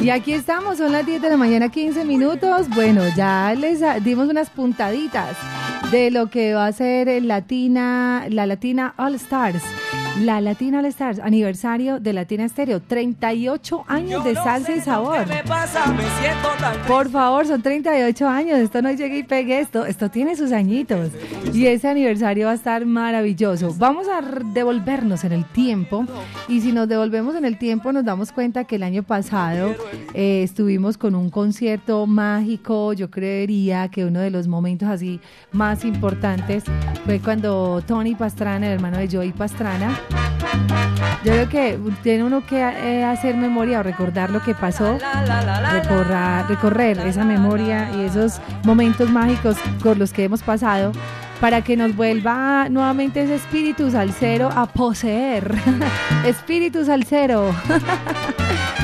Y aquí estamos, son las 10 de la mañana, 15 minutos. Bueno, ya les dimos unas puntaditas de lo que va a ser Latina, la Latina All Stars. La Latina All Stars, aniversario de Latina Estéreo, 38 años de salsa y sabor. Por favor, son 38 años, esto no llegue y pegue esto, esto tiene sus añitos. Y ese aniversario va a estar maravilloso. Vamos a devolvernos en el tiempo y si nos devolvemos en el tiempo nos damos cuenta que el año pasado eh, estuvimos con un concierto mágico, yo creería que uno de los momentos así más importantes fue cuando Tony Pastrana, el hermano de Joey Pastrana, yo creo que tiene uno que eh, hacer memoria o recordar lo que pasó, recorrer esa memoria y esos momentos mágicos por los que hemos pasado para que nos vuelva nuevamente ese espíritu salsero a poseer. espíritu salsero.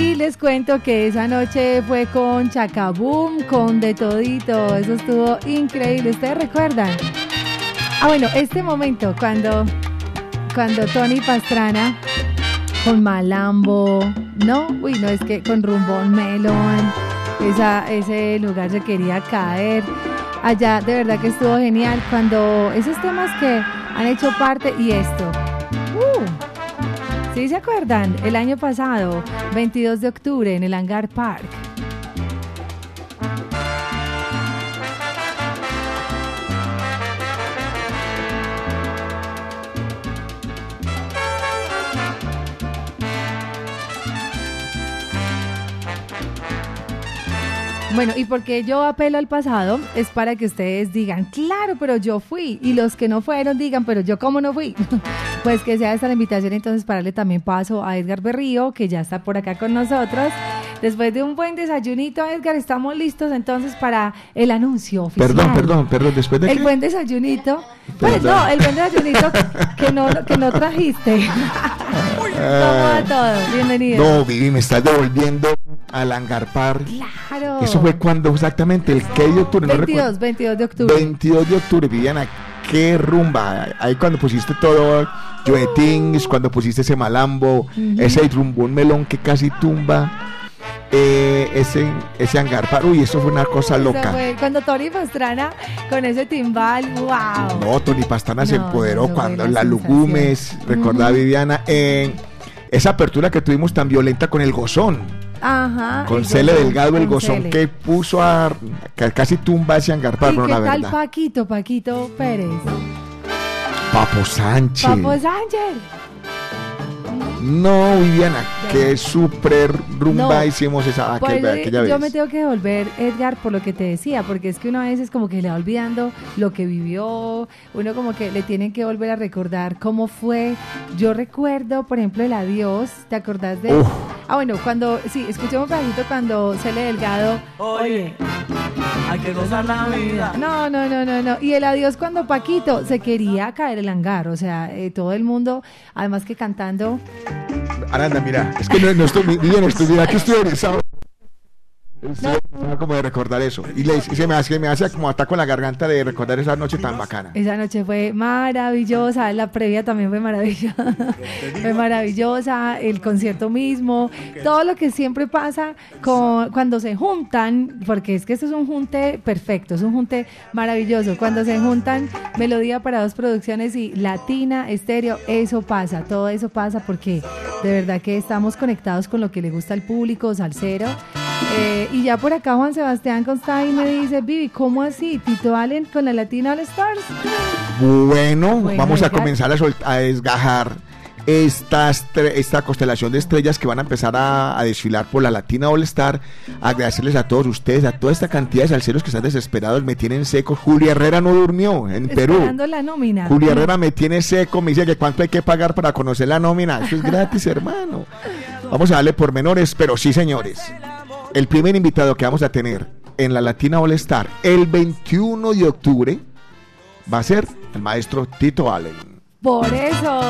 y les cuento que esa noche fue con Chacaboom, con De Todito. Eso estuvo increíble. ¿Ustedes recuerdan? Ah, bueno, este momento cuando cuando Tony Pastrana con Malambo, ¿no? Uy, no, es que con Rumbón Melon, esa, ese lugar se quería caer. Allá de verdad que estuvo genial cuando esos temas que han hecho parte y esto. Uh, ¿Sí se acuerdan? El año pasado, 22 de octubre, en el Hangar Park. Bueno, y porque yo apelo al pasado es para que ustedes digan, claro, pero yo fui. Y los que no fueron digan, pero yo cómo no fui. pues que sea esta la invitación entonces para darle también paso a Edgar Berrío, que ya está por acá con nosotros. Después de un buen desayunito, Edgar, estamos listos entonces para el anuncio oficial. Perdón, perdón, perdón, después de El buen desayunito. Pues no, el buen desayunito que no, que no trajiste. ¿Cómo va todo? Bienvenido. No, Vivi, me estás devolviendo al Angarpar. Claro. Eso fue cuando exactamente el que de octubre. 22, 22 de octubre. 22 de octubre, Viviana. Qué rumba. Ahí cuando pusiste todo, Joe Things, cuando pusiste ese malambo, ese rumbón melón que casi tumba. Eh, ese, ese Angarpar, uy, eso fue una cosa loca. cuando Tony Pastrana con ese timbal, wow. No, Tony Pastrana se empoderó cuando la Lugumes, recordaba Viviana, en esa apertura que tuvimos tan violenta con el Gozón. Ajá. Con Cele Delgado, el gozón que puso a casi tumba ese Angarpar, ¿Y qué tal Paquito, Paquito Pérez? Papo Sánchez. Papo Sánchez. No, Viviana, qué super rumba hicimos esa aquella, vez. Yo me tengo que devolver, Edgar, por lo que te decía, porque es que uno a veces como que le va olvidando lo que vivió, uno como que le tienen que volver a recordar cómo fue. Yo recuerdo, por ejemplo, el adiós, ¿te acordás de? Ah, bueno, cuando, sí, escuchemos un pedacito cuando Cele Delgado, oye, hay que gozar la vida. No, no, no, no, no. Y el adiós cuando Paquito se quería caer el hangar, o sea, eh, todo el mundo, además que cantando Aranda, mira, es que no, no estoy bien, estoy bien, aquí estoy organizado. No. como de recordar eso. Y, le, se me hace, me hace como ataco en la garganta de recordar esa noche tan bacana. Esa noche fue maravillosa. La previa también fue maravillosa. fue maravillosa. El concierto mismo. Todo lo que siempre pasa con, cuando se juntan, porque es que esto es un junte perfecto, es un junte maravilloso. Cuando se juntan Melodía para dos producciones y Latina, Estéreo, eso pasa. Todo eso pasa porque de verdad que estamos conectados con lo que le gusta al público, Salcero. Eh, y ya por acá Juan Sebastián Consta y me dice, Vivi, ¿cómo así? Tito Allen con la Latina All Stars. Bueno, vamos a comenzar a, desgajar esta, esta constelación de estrellas que van a empezar a, desfilar por la Latina All Star. Agradecerles a todos ustedes, a toda esta cantidad de salseros que están desesperados, me tienen seco. Julia Herrera no durmió en Perú. la nómina. Julia Herrera me tiene seco, me dice que cuánto hay que pagar para conocer la nómina. Eso es gratis, hermano. Vamos a darle por menores, pero sí, señores el primer invitado que vamos a tener en la Latina All Star el 21 de octubre va a ser el maestro Tito Allen. Por eso.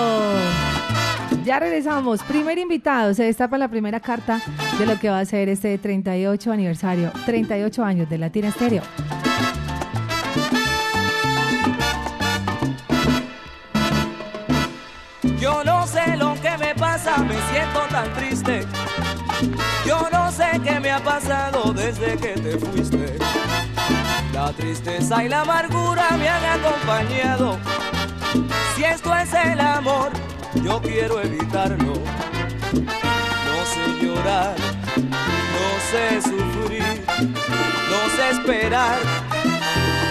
Ya regresamos. Primer invitado. Se destapa la primera carta de lo que va a ser este 38 aniversario, 38 años de Latina Estéreo. Yo no sé lo que me pasa, me siento tan triste. Yo no sé qué me ha pasado desde que te fuiste. La tristeza y la amargura me han acompañado. Si esto es el amor, yo quiero evitarlo. No sé llorar, no sé sufrir, no sé esperar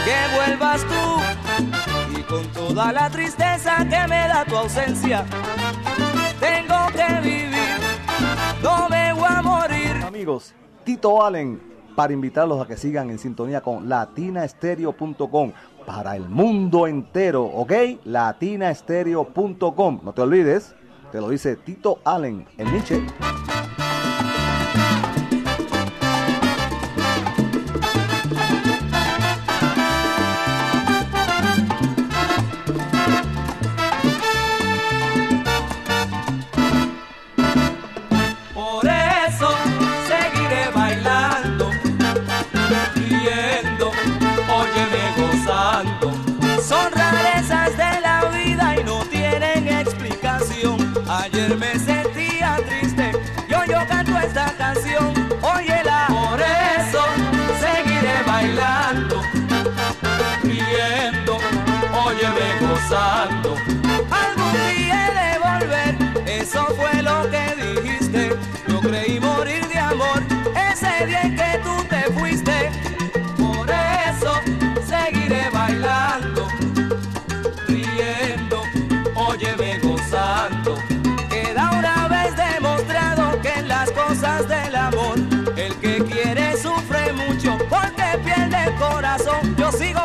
que vuelvas tú. Y con toda la tristeza que me da tu ausencia, tengo que vivir, no me Amigos, Tito Allen, para invitarlos a que sigan en sintonía con latinaestereo.com para el mundo entero, ¿ok? latinaestereo.com. No te olvides, te lo dice Tito Allen, el Nietzsche. Me sentía triste y yo canto esta canción. Óyela. Por eso seguiré bailando, riendo, óyeme gozando. Algún día de volver, eso fue lo que dijiste. Yo creí morir de amor ese día en que tú te fuiste. Sigo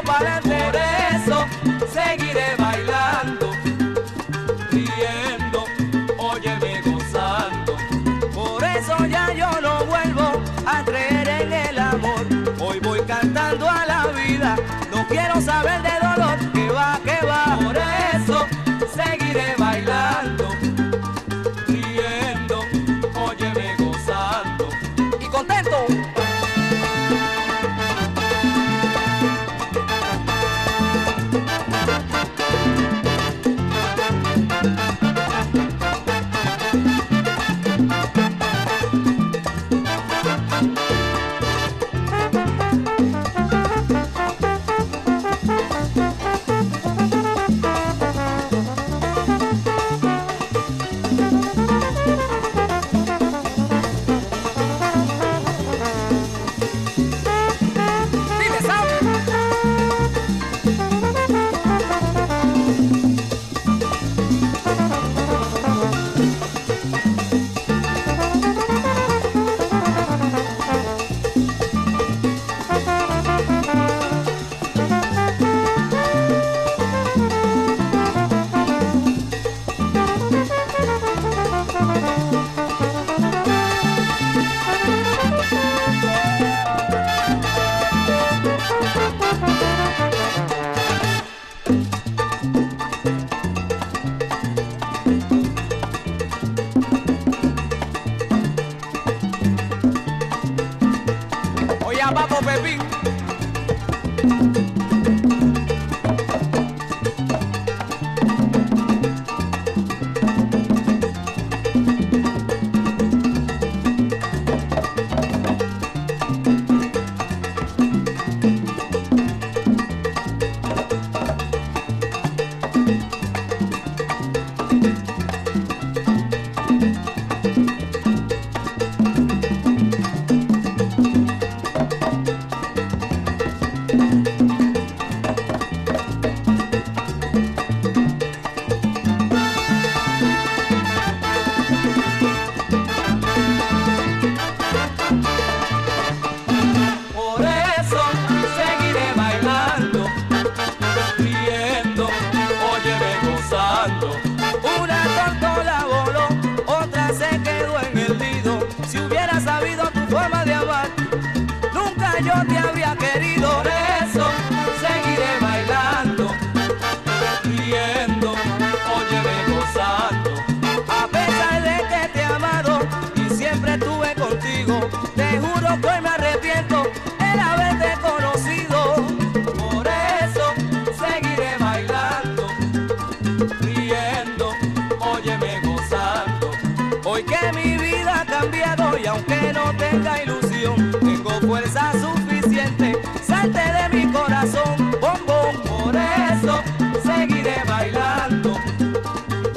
aunque no tenga ilusión, tengo fuerza suficiente. Salte de mi corazón, bombón, por eso seguiré bailando,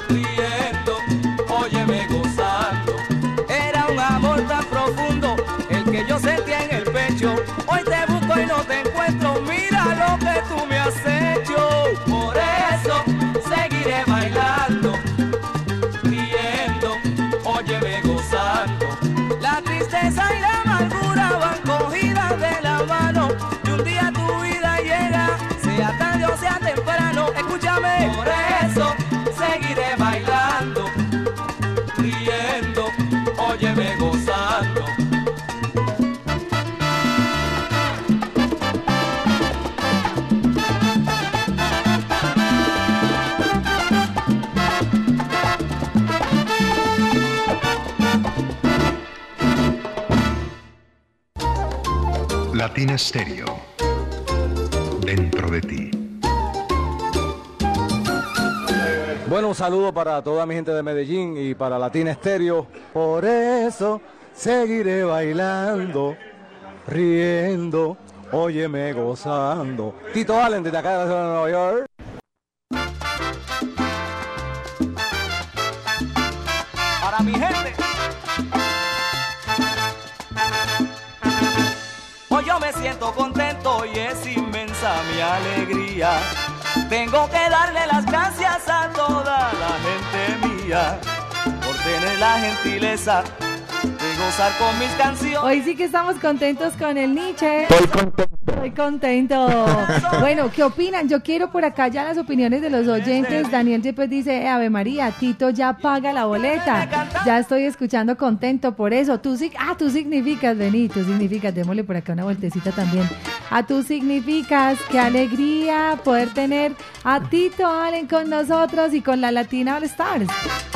riendo, óyeme gozando. Era un amor tan profundo el que yo sentía en el pecho. Stereo. Dentro de ti. Bueno, un saludo para toda mi gente de Medellín y para Latina Estéreo. Por eso seguiré bailando, riendo, óyeme gozando. Tito Allen desde acá de la ciudad de Nueva York. Tengo que darle las gracias a toda la gente mía por tener la gentileza gozar con mis canciones. Hoy sí que estamos contentos con el Nietzsche. Estoy contento. Estoy contento. Bueno, ¿qué opinan? Yo quiero por acá ya las opiniones de los oyentes. Daniel Yepes dice, "Eh, Ave María, Tito ya paga la boleta. Ya estoy escuchando contento por eso. Tú sí, ah, tú significas, vení, tú significas, démosle por acá una vueltecita también. A tú significas, qué alegría poder tener a Tito Allen con nosotros y con la Latina All Stars.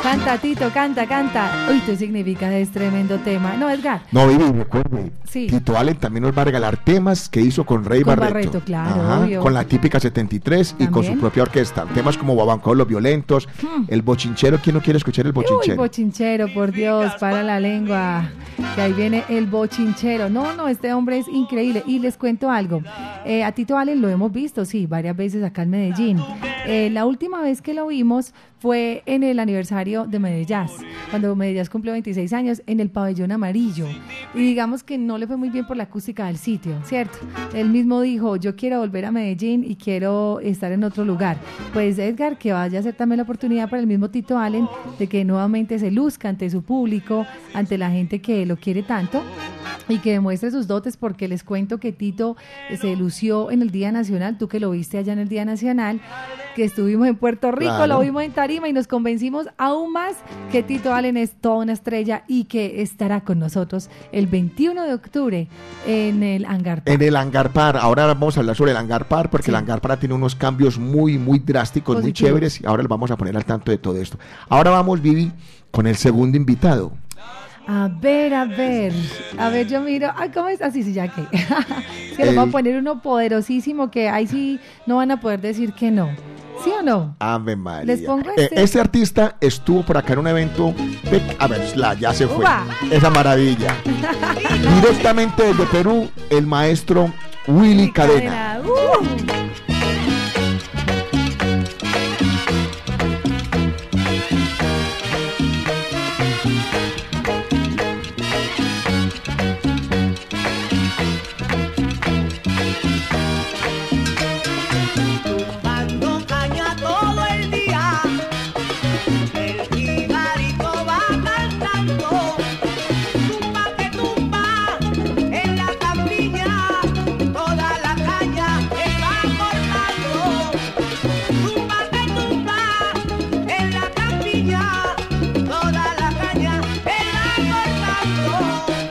Canta, Tito, canta, canta. Uy, tú significas, es tremendo tema. No, Edgar. No, Vivi, recuerde. Sí. Tito Allen también nos va a regalar temas que hizo con Rey Con Barreto. Barreto, claro, obvio. Con la típica 73 y con su También. propia orquesta. Temas como Babanco, Los Violentos, El Bochinchero. ¿Quién no quiere escuchar el Bochinchero? bochinchero, por Dios, para la lengua. Que ahí viene el bochinchero. No, no, este hombre es increíble. Y les cuento algo. Eh, a Tito Allen lo hemos visto, sí, varias veces acá en Medellín. Eh, la última vez que lo vimos fue en el aniversario de Medellín, cuando Medellín cumplió 26 años, en el pabellón amarillo. Y digamos que no le fue muy bien por la acústica del sitio, ¿cierto? Él mismo dijo, yo quiero volver a Medellín y quiero estar en otro lugar. Pues Edgar, que vaya a ser también la oportunidad para el mismo Tito Allen de que nuevamente se luzca ante su público, ante la gente que lo quiere tanto y que demuestre sus dotes porque les cuento que Tito se lució en el Día Nacional, tú que lo viste allá en el Día Nacional, que estuvimos en Puerto Rico, Claro. lo vimos en Tarima y nos convencimos aún más que Tito Allen es toda una estrella y que estará con nosotros el 21 de octubre en el Hangar Park. En el Hangar Par, ahora vamos a hablar sobre el Hangar Par, porque Sí. el Hangar Par tiene unos cambios muy, muy drásticos, muy chéveres, y ahora les vamos a poner al tanto de todo esto. Ahora vamos, Vivi, con el segundo invitado. A ver, a ver, a ver, yo miro, ay, ¿cómo es? Así, sí, ya que. es que les voy a poner uno poderosísimo que ahí sí no van a poder decir que no. ¿Sí o no? Ave María. Les pongo Eh, este. este artista estuvo por acá en un evento. de- a ver, la, ya se fue. Esa maravilla. Directamente desde Perú, el maestro Willy Cadena. Uh. Oh.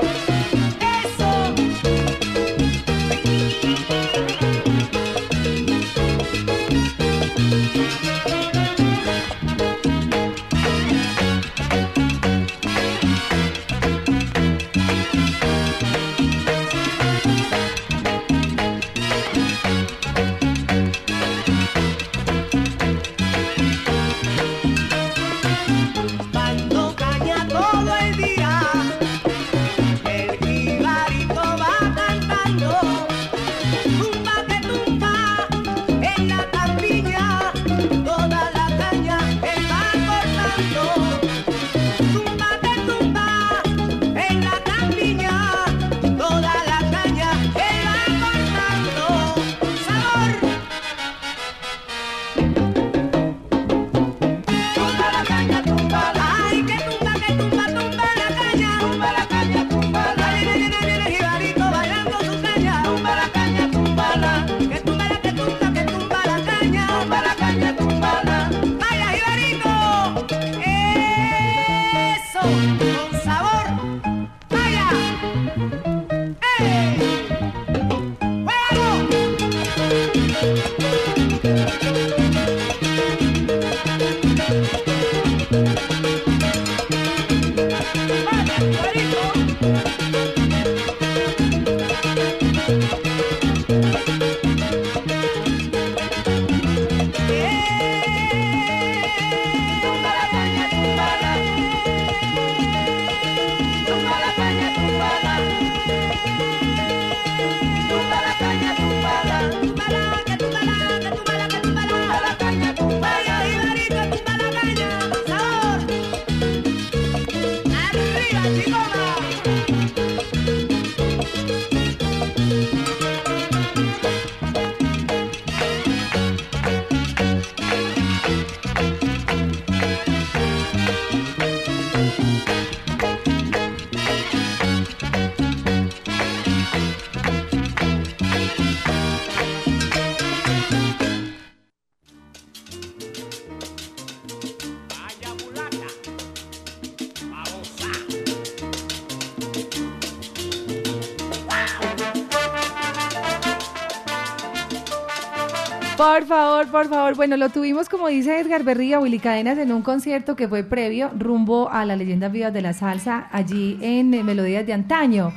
Por favor, por favor. Bueno, lo tuvimos, como dice Edgar Berría, Willy Cadenas, en un concierto que fue previo, rumbo a las leyendas vivas de la salsa, allí en eh, Melodías de Antaño.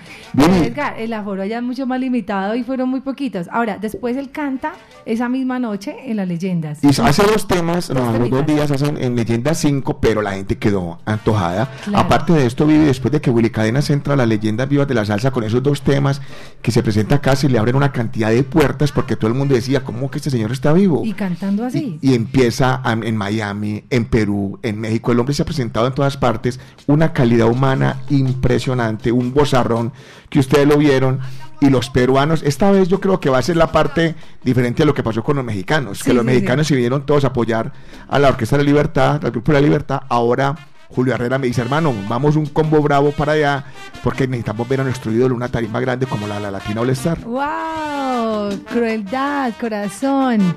Edgar, el aforo allá es mucho más limitado y fueron muy poquitos. Ahora, después él canta esa misma noche en las leyendas. Y hace dos temas, no, los dos días hacen en Leyenda 5, pero la gente quedó antojada. Claro. Aparte de esto, Vivi, después de que Willy Cadenas entra a las leyendas vivas de la salsa con esos dos temas que se presenta acá, se le abren una cantidad de puertas porque todo el mundo decía, ¿cómo que este señor está vivo? Y cantando así. Y, y empieza a- en Miami, en Perú, en México. El hombre se ha presentado en todas partes. Una calidad humana impresionante, un bozarrón que ustedes lo vieron. Y los peruanos, esta vez yo creo que va a ser la parte diferente a lo que pasó con los mexicanos. Sí, que los sí, mexicanos se vinieron todos a apoyar a la Orquesta de la Libertad, al Grupo de la Libertad. Ahora Julio Herrera me dice, hermano, vamos un combo bravo para allá porque necesitamos ver a nuestro ídolo una tarima grande como la, la Latina All Star. ¡Wow! Crueldad, corazón,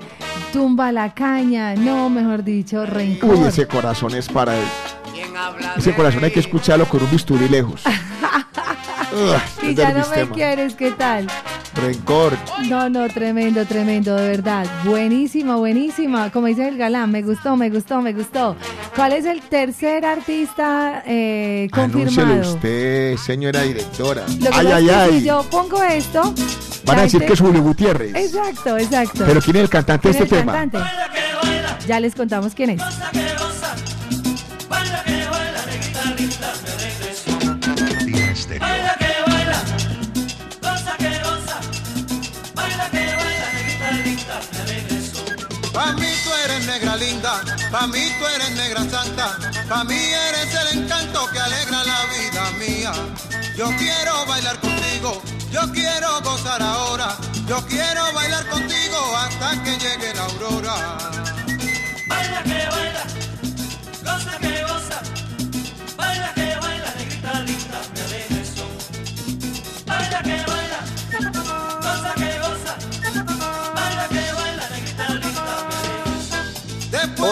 tumba la caña, no, mejor dicho, rencor. Uy, ese corazón es para él. ¿Quién habla Ese corazón hay que escucharlo con un bisturí lejos. Es ya no me quieres, ¿qué tal? Rencor. No, no, tremendo, tremendo, de verdad. Buenísima, buenísima. Como dice el galán, me gustó, me gustó, me gustó. ¿Cuál es el tercer artista eh, Anúncielo confirmado? usted, señora directora. Lo que Ay, ay, ay. si yo pongo esto. Van a decir gente- que es Julio Gutiérrez. Exacto, exacto. Pero ¿quién es el cantante de ¿Quién este tema? cantante? Ya les contamos quién es. Linda, pa' mí tú eres negra santa, pa' mí eres el encanto que alegra la vida mía. Yo quiero bailar contigo, yo quiero gozar ahora, yo quiero bailar contigo hasta que llegue la aurora. Baila que baila,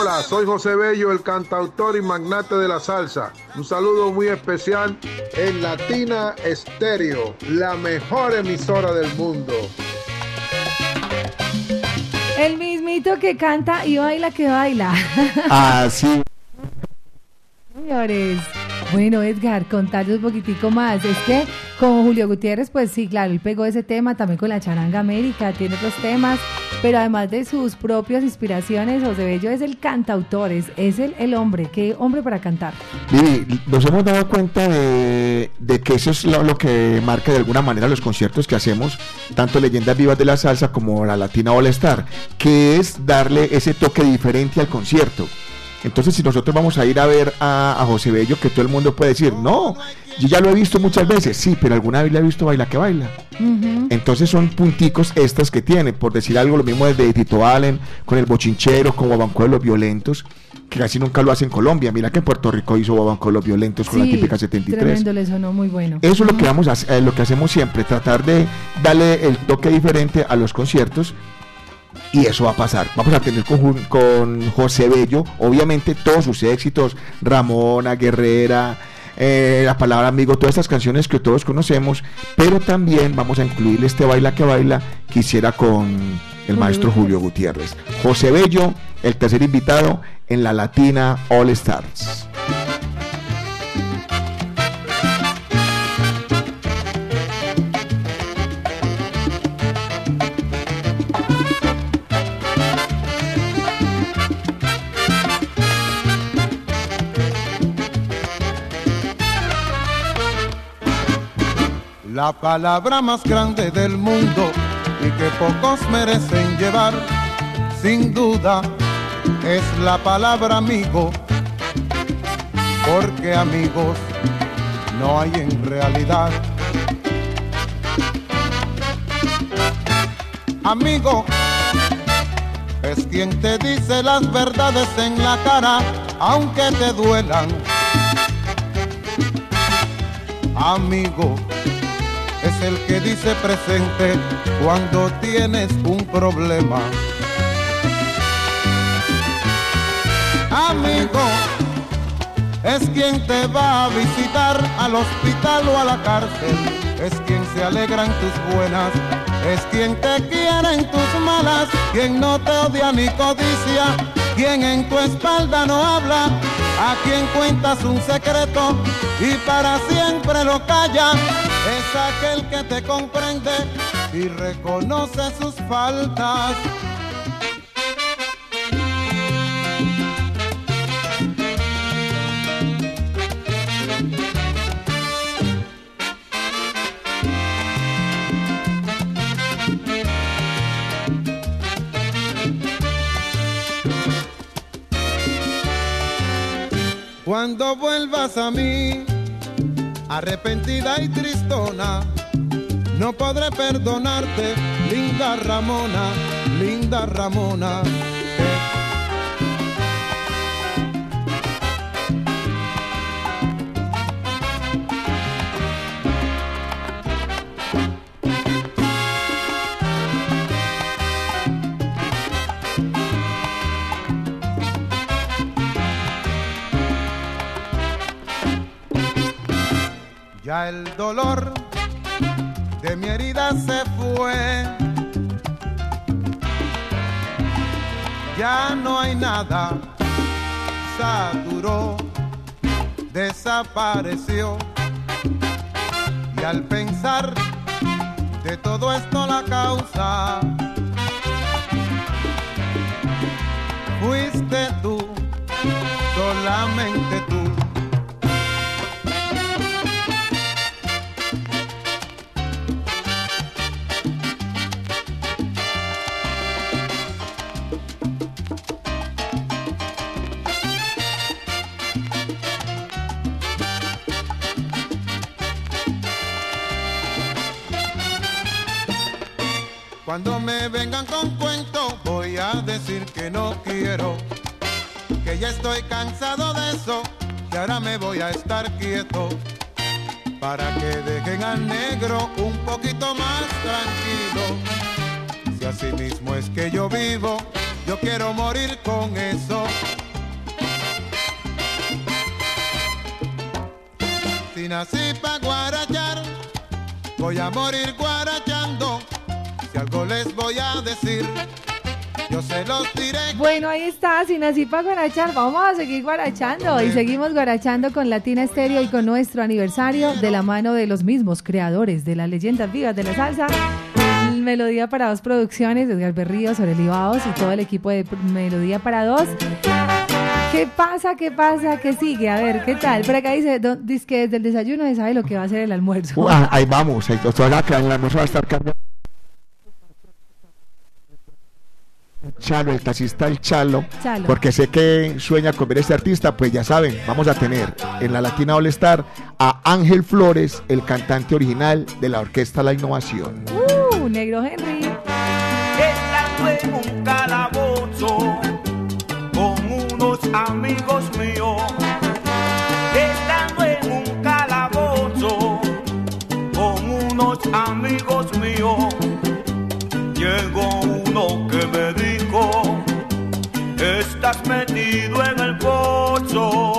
Hola, soy José Bello, el cantautor y magnate de la salsa. Un saludo muy especial en Latina Estéreo, la mejor emisora del mundo. El mismito que canta y baila que baila. Así. Señores. Bueno, Edgar, contarles un poquitico más. Es que con Julio Gutiérrez, pues sí, claro, él pegó ese tema también con la Charanga América, tiene otros temas, pero además de sus propias inspiraciones, José Bello es el cantautor, es, es el, el hombre, qué hombre para cantar. Vivi, nos hemos dado cuenta de, que eso es lo, lo que marca de alguna manera los conciertos que hacemos, tanto Leyendas Vivas de la Salsa como la Latina All Star, que es darle ese toque diferente al concierto. Entonces, si nosotros vamos a ir a ver a, a José Bello, que todo el mundo puede decir, no, yo ya lo he visto muchas veces, sí, pero alguna vez le he visto baila que baila. Entonces son punticos estas que tiene, por decir algo, lo mismo desde Tito Allen, con el bochinchero, con Guabanco de los Violentos, que casi nunca lo hace en Colombia. Mira que en Puerto Rico hizo Guabanco de los Violentos con la típica 73. Tremendo, le sonó muy bueno. Eso es lo que vamos a eh, lo que hacemos siempre, tratar de darle el toque diferente a los conciertos y eso va a pasar. Vamos a tener con, con José Bello, obviamente todos sus éxitos, Ramona, Guerrera, eh, la palabra amigo, todas estas canciones que todos conocemos, pero también vamos a incluir este baila que baila que hiciera con el maestro Julio Gutiérrez. José Bello, el tercer invitado en la Latina All Stars. La palabra más grande del mundo y que pocos merecen llevar, sin duda, es la palabra amigo, porque amigos no hay en realidad. Amigo, es quien te dice las verdades en la cara, aunque te duelan. Amigo, es el que dice presente cuando tienes un problema. Amigo, es quien te va a visitar al hospital o a la cárcel, es quien se alegra en tus buenas, es quien te quiere en tus malas, quien no te odia ni codicia, quien en tu espalda no habla, a quien cuentas un secreto y para siempre lo calla, es aquel que te comprende y reconoce sus faltas. Cuando vuelvas a mí, arrepentida y tristona, no podré perdonarte, linda Ramona, linda Ramona. El dolor de mi herida se fue. Ya no hay nada, saturó, desapareció. Y al pensar de todo esto la causa, fuiste tú, solamente tú. Estoy cansado de eso, que ahora me voy a estar quieto, para que dejen al negro un poquito más tranquilo. Si así mismo es que yo vivo, yo quiero morir con eso. Si nací pa' guarachar, voy a morir guarachando. Si algo les voy a decir, yo se los diré. Bueno, ahí está, sin así para guarachar. Vamos a seguir guarachando y seguimos guarachando con Latina Estéreo y con nuestro aniversario de la mano de los mismos creadores de las leyendas vivas de la salsa. Melodía para dos producciones, Edgar Berríos, Aurelio Baos y todo el equipo de Melodía para dos. ¿Qué pasa? ¿Qué pasa? ¿Qué sigue? A ver, ¿qué tal? Por acá dice, dice que desde el desayuno se sabe lo que va a ser el almuerzo. Uh, ahí vamos, ahí en la almuerzo va a estar cambiando. Chalo, el taxista el Chalo, Chalo. porque sé que sueña con ver a este artista, pues ya saben, vamos a tener en la Latina All Star a Ángel Flores, el cantante original de la orquesta La Innovación. Uh, negro Henry. Estando en un calabozo con unos amigos míos. Estando en un calabozo con unos amigos pozo.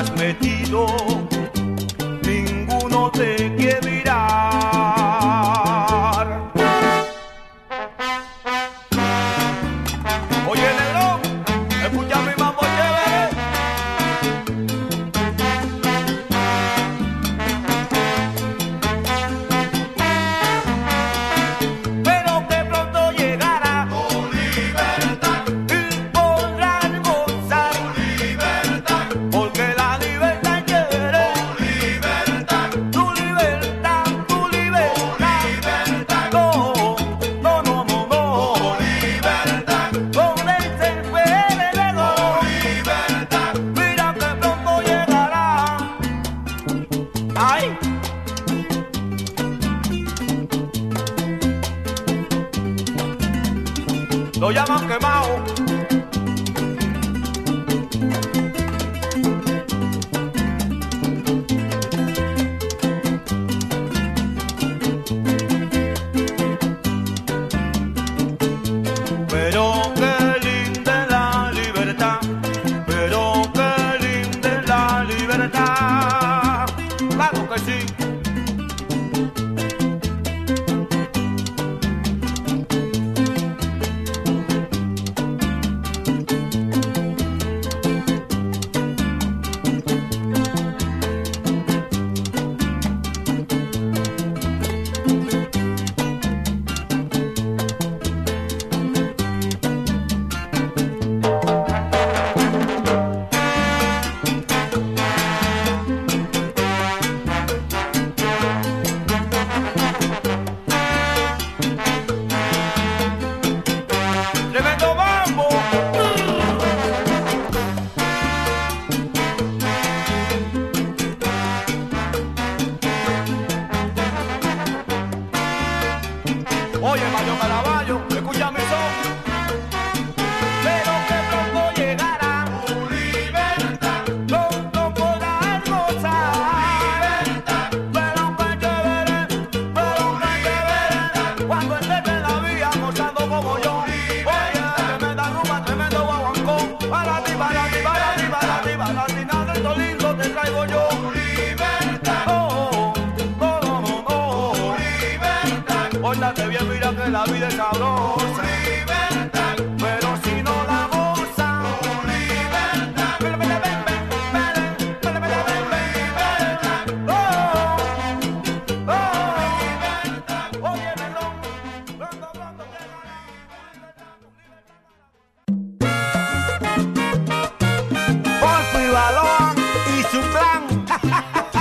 Estás metido,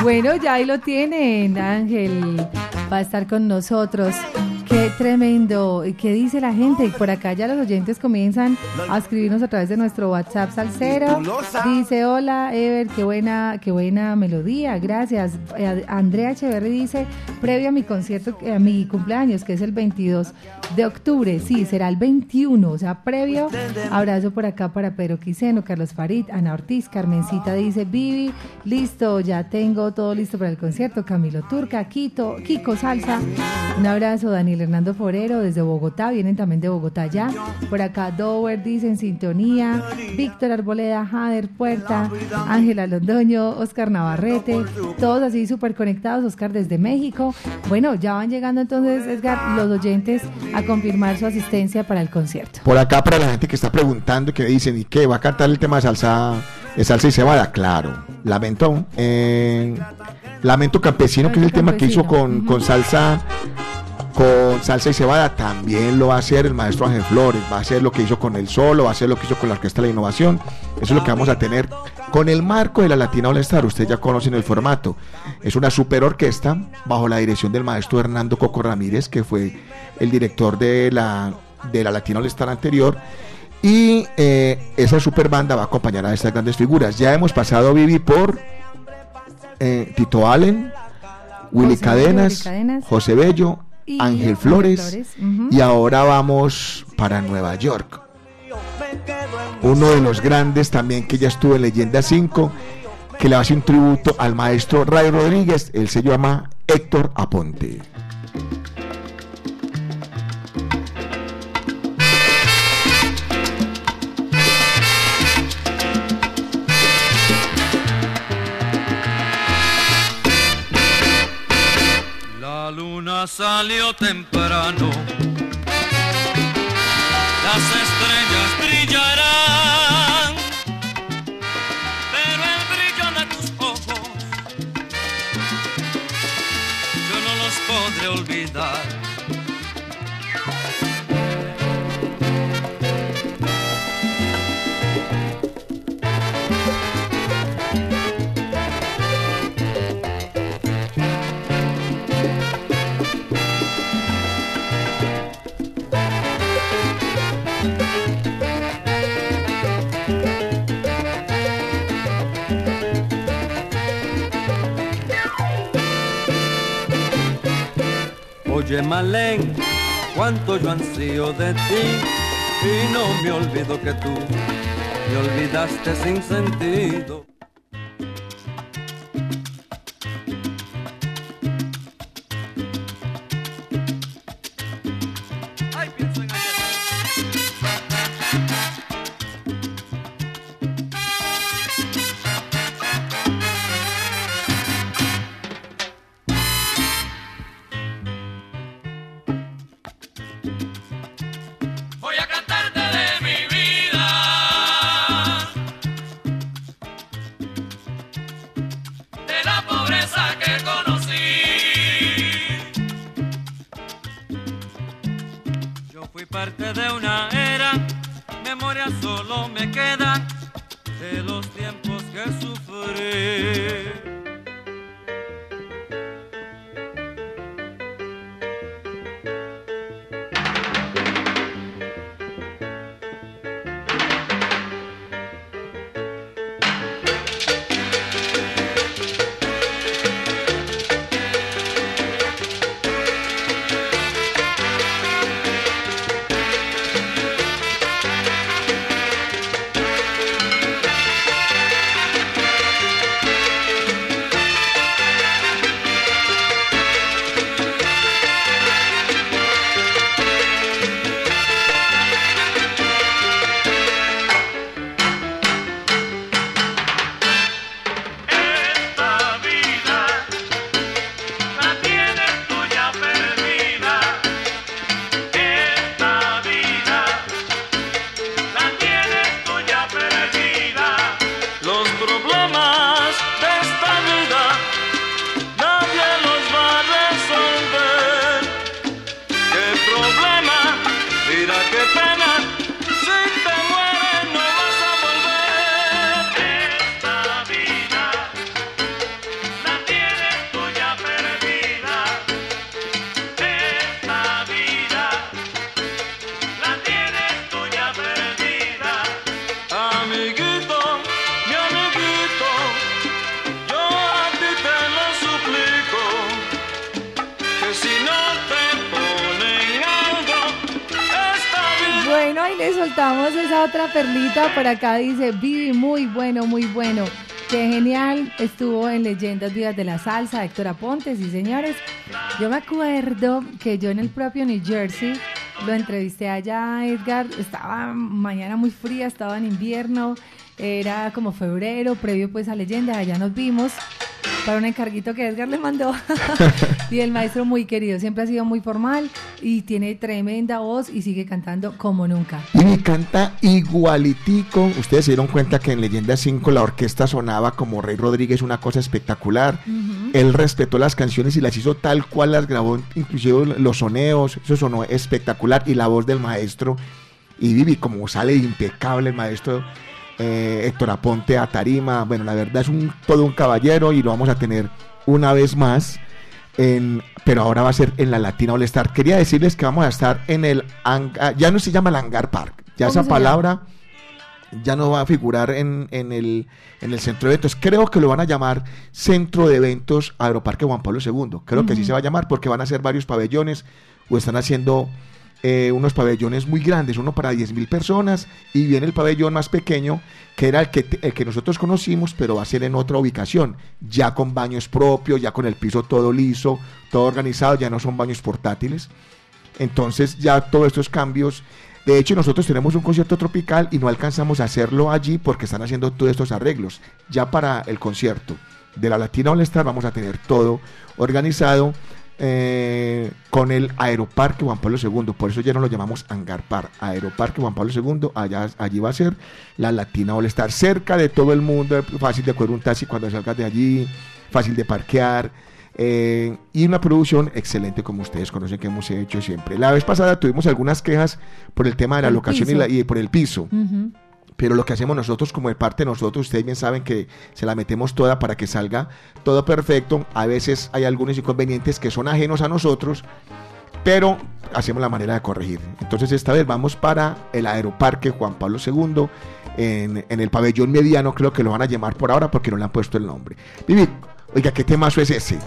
Bueno, ya ahí lo tienen, Ángel. Va a estar con nosotros. Qué tremendo. ¿Qué dice la gente? Por acá ya los oyentes comienzan a escribirnos a través de nuestro WhatsApp Salcero. Dice, hola, Ever, qué buena, qué buena melodía, gracias. Eh, Andrea Echeverry dice, previo a mi concierto, eh, a mi cumpleaños, que es el 22 de octubre, sí, será el 21, o sea, previo. Abrazo por acá para Pedro Quiseno, Carlos Farid, Ana Ortiz, Carmencita dice, Vivi, listo, ya tengo todo listo para el concierto. Camilo Turca, Quito, Kiko Salsa. Un abrazo, Daniel Hernando Forero desde Bogotá, vienen también de Bogotá ya. Por acá Dover dice en sintonía, Víctor Arboleda, Jader Puerta, Ángela Londoño, Oscar Navarrete, todos así súper conectados, Oscar desde México. Bueno, ya van llegando entonces, Edgar, los oyentes a confirmar su asistencia para el concierto. Por acá, para la gente que está preguntando, que dicen, ¿y qué? ¿Va a cantar el tema de salsa, de salsa y cebada? Claro. Lamento. eh, Lamento Campesino, que es el tema que hizo con, con salsa con salsa y cebada también lo va a hacer el maestro Ángel Flores, va a hacer lo que hizo con el solo, va a hacer lo que hizo con la Orquesta de la Innovación. Eso es lo que vamos a tener con el marco de la Latina All Star. Ustedes ya conocen el formato. Es una super orquesta bajo la dirección del maestro Hernando Coco Ramírez, que fue el director de la, de la Latina All Star anterior. Y eh, esa super banda va a acompañar a estas grandes figuras. Ya hemos pasado, Vivi, por eh, Tito Allen, Willy José Cadenas, Willy Cadenas. José Bello, Y Ángel Flores, y ahora vamos para Nueva York. Uno de los grandes también que ya estuvo en Leyenda 5, que le hace un tributo al maestro Ray Rodríguez, él se llama Héctor Aponte. Salió temprano, las estrellas brillarán, Oye, Malén, cuánto yo ansío de ti. y no me olvido que tú me olvidaste sin sentido. Perlita. Por acá dice, Vivi, muy bueno, muy bueno. Qué genial. Estuvo en Leyendas Vivas de la Salsa, Héctor Aponte, sí, señores. Yo me acuerdo que yo en el propio New Jersey lo entrevisté allá Edgar. Estaba mañana muy fría, estaba en invierno. Era como febrero, previo pues a Leyendas. Allá nos vimos para un encarguito que Edgar le mandó. y el maestro muy querido, siempre ha sido muy formal y tiene tremenda voz y sigue cantando como nunca. Y canta igualitico. Ustedes se dieron cuenta que en Leyenda 5 la orquesta sonaba como Rey Rodríguez, una cosa espectacular. Él respetó las canciones y las hizo tal cual las grabó, inclusive los soneos, eso sonó espectacular. Y la voz del maestro, y Vivi, como sale impecable el maestro eh, Héctor Aponte a Tarima. Bueno, la verdad es un, todo un caballero y lo vamos a tener una vez más. En, pero ahora va a ser en la Latina All Star. Quería decirles que vamos a estar en el hangar, ya no se llama el hangar park, ya ¿Cómo esa palabra ya no va a figurar en, en el, en el centro de eventos. Creo que lo van a llamar Centro de Eventos Aeroparque Juan Pablo II. Creo que así se va a llamar porque van a ser varios pabellones o están haciendo eh, unos pabellones muy grandes, uno para 10.000 personas y viene el pabellón más pequeño que era el que, el que nosotros conocimos, pero va a ser en otra ubicación, ya con baños propios, ya con el piso todo liso, todo organizado, ya no son baños portátiles. Entonces ya todos estos cambios, de hecho nosotros tenemos un concierto tropical y no alcanzamos a hacerlo allí porque están haciendo todos estos arreglos. Ya para el concierto de la Latina All Star vamos a tener todo organizado eh, con el Aeroparque Juan Pablo II. Por eso ya no lo llamamos Hangar Park. Aeroparque Juan Pablo II, allá, allí va a ser la Latina All Star. Cerca de todo el mundo, fácil de coger un taxi cuando salgas de allí, fácil de parquear. eh, y una producción excelente como ustedes conocen que hemos hecho siempre. La vez pasada tuvimos algunas quejas por el tema de la El locación y, piso. la- y por el piso. Pero lo que hacemos nosotros como de parte de nosotros, ustedes bien saben que se la metemos toda para que salga todo perfecto. A veces hay algunos inconvenientes que son ajenos a nosotros, pero hacemos la manera de corregir. Entonces esta vez vamos para el Aeroparque Juan Pablo II, en, en el pabellón mediano, creo que lo van a llamar por ahora porque no le han puesto el nombre. Vivi, oiga, ¿qué temazo es ese?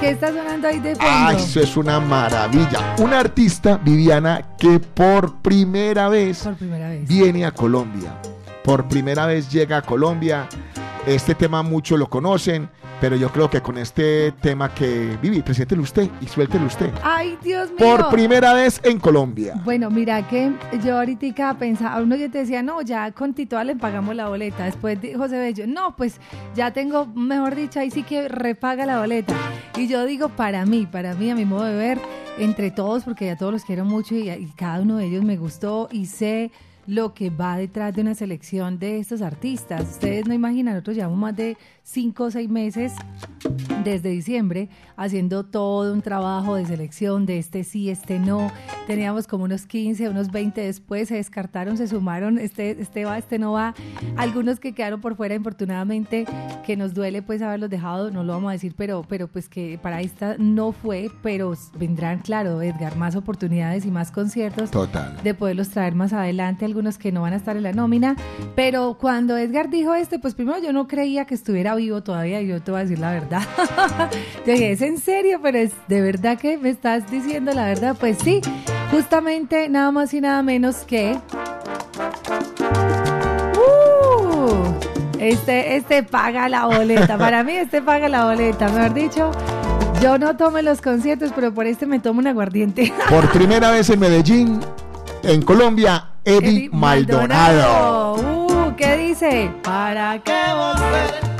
¿Qué está sonando ahí de fondo? Ah, eso es una maravilla. Una artista, Viviana, que por primera vez Por primera vez. viene a Colombia. Por primera vez llega a Colombia. Este tema muchos lo conocen, pero yo creo que con este tema que Vivi, preséntelo usted y suéltelo usted. Ay, Dios mío. Por primera vez en Colombia. Bueno, mira que yo ahorita pensaba, uno ya te decía, no, ya con Tito le pagamos la boleta. Después José Bello, no, pues ya tengo, mejor dicho, ahí sí que repaga la boleta. Y yo digo, para mí, para mí, a mi modo de ver, entre todos, porque ya todos los quiero mucho y, y cada uno de ellos me gustó y sé lo que va detrás de una selección de estos artistas. Ustedes no imaginan, nosotros llevamos más de cinco o seis meses desde diciembre haciendo todo un trabajo de selección de este sí, este no. Teníamos como unos 15, unos 20 después, se descartaron, se sumaron, este, este va, este no va. Algunos que quedaron por fuera, infortunadamente, que nos duele pues haberlos dejado, no lo vamos a decir, pero, pero pues que para esta no fue, pero vendrán, claro, Edgar, más oportunidades y más conciertos Total. de poderlos traer más adelante, algunos que no van a estar en la nómina. Pero cuando Edgar dijo este, pues primero yo no creía que estuviera vivo todavía, y yo te voy a decir la verdad. yo dije, ¿es en serio? Pero es de verdad que me estás diciendo la verdad. Pues sí, justamente nada más y nada menos que... ¡Uh! Este, este paga la boleta. Para mí este paga la boleta, mejor dicho. Yo no tomo los conciertos, pero por este me tomo un aguardiente. Por primera vez en Medellín, en Colombia, Eddie Eddie Maldonado. Uh, ¿qué dice? ¿Para qué volver?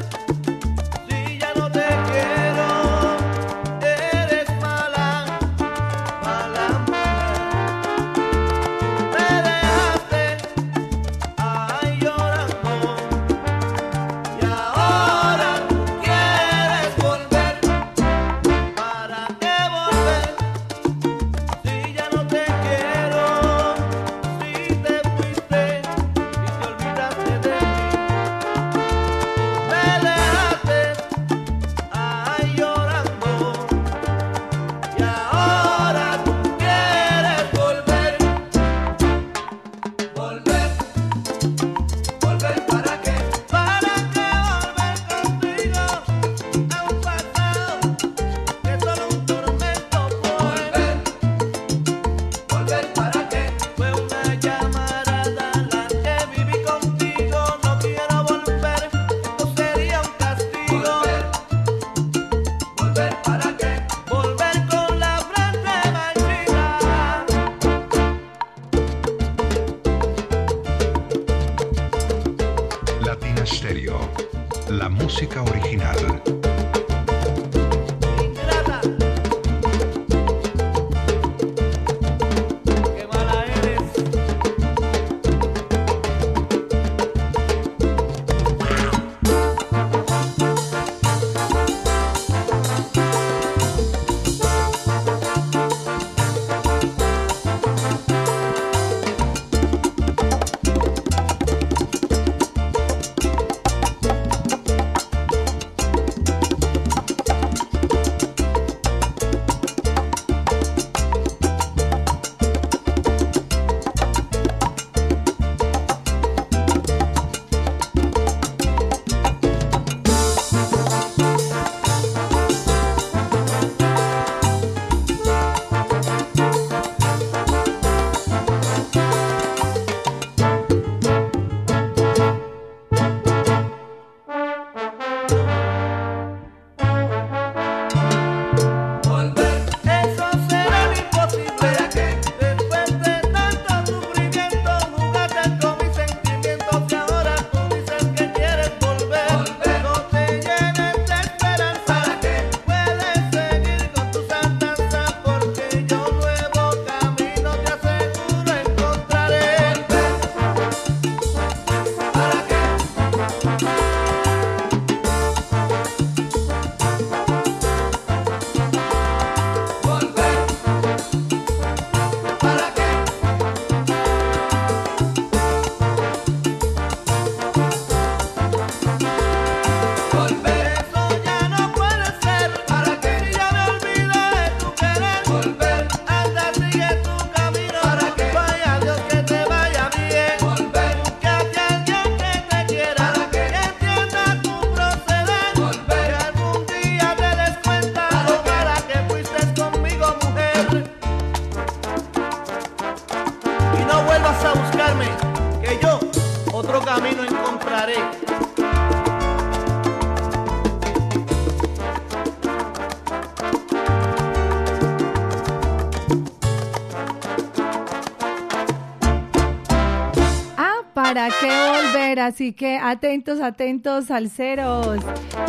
Así que atentos, atentos, salseros.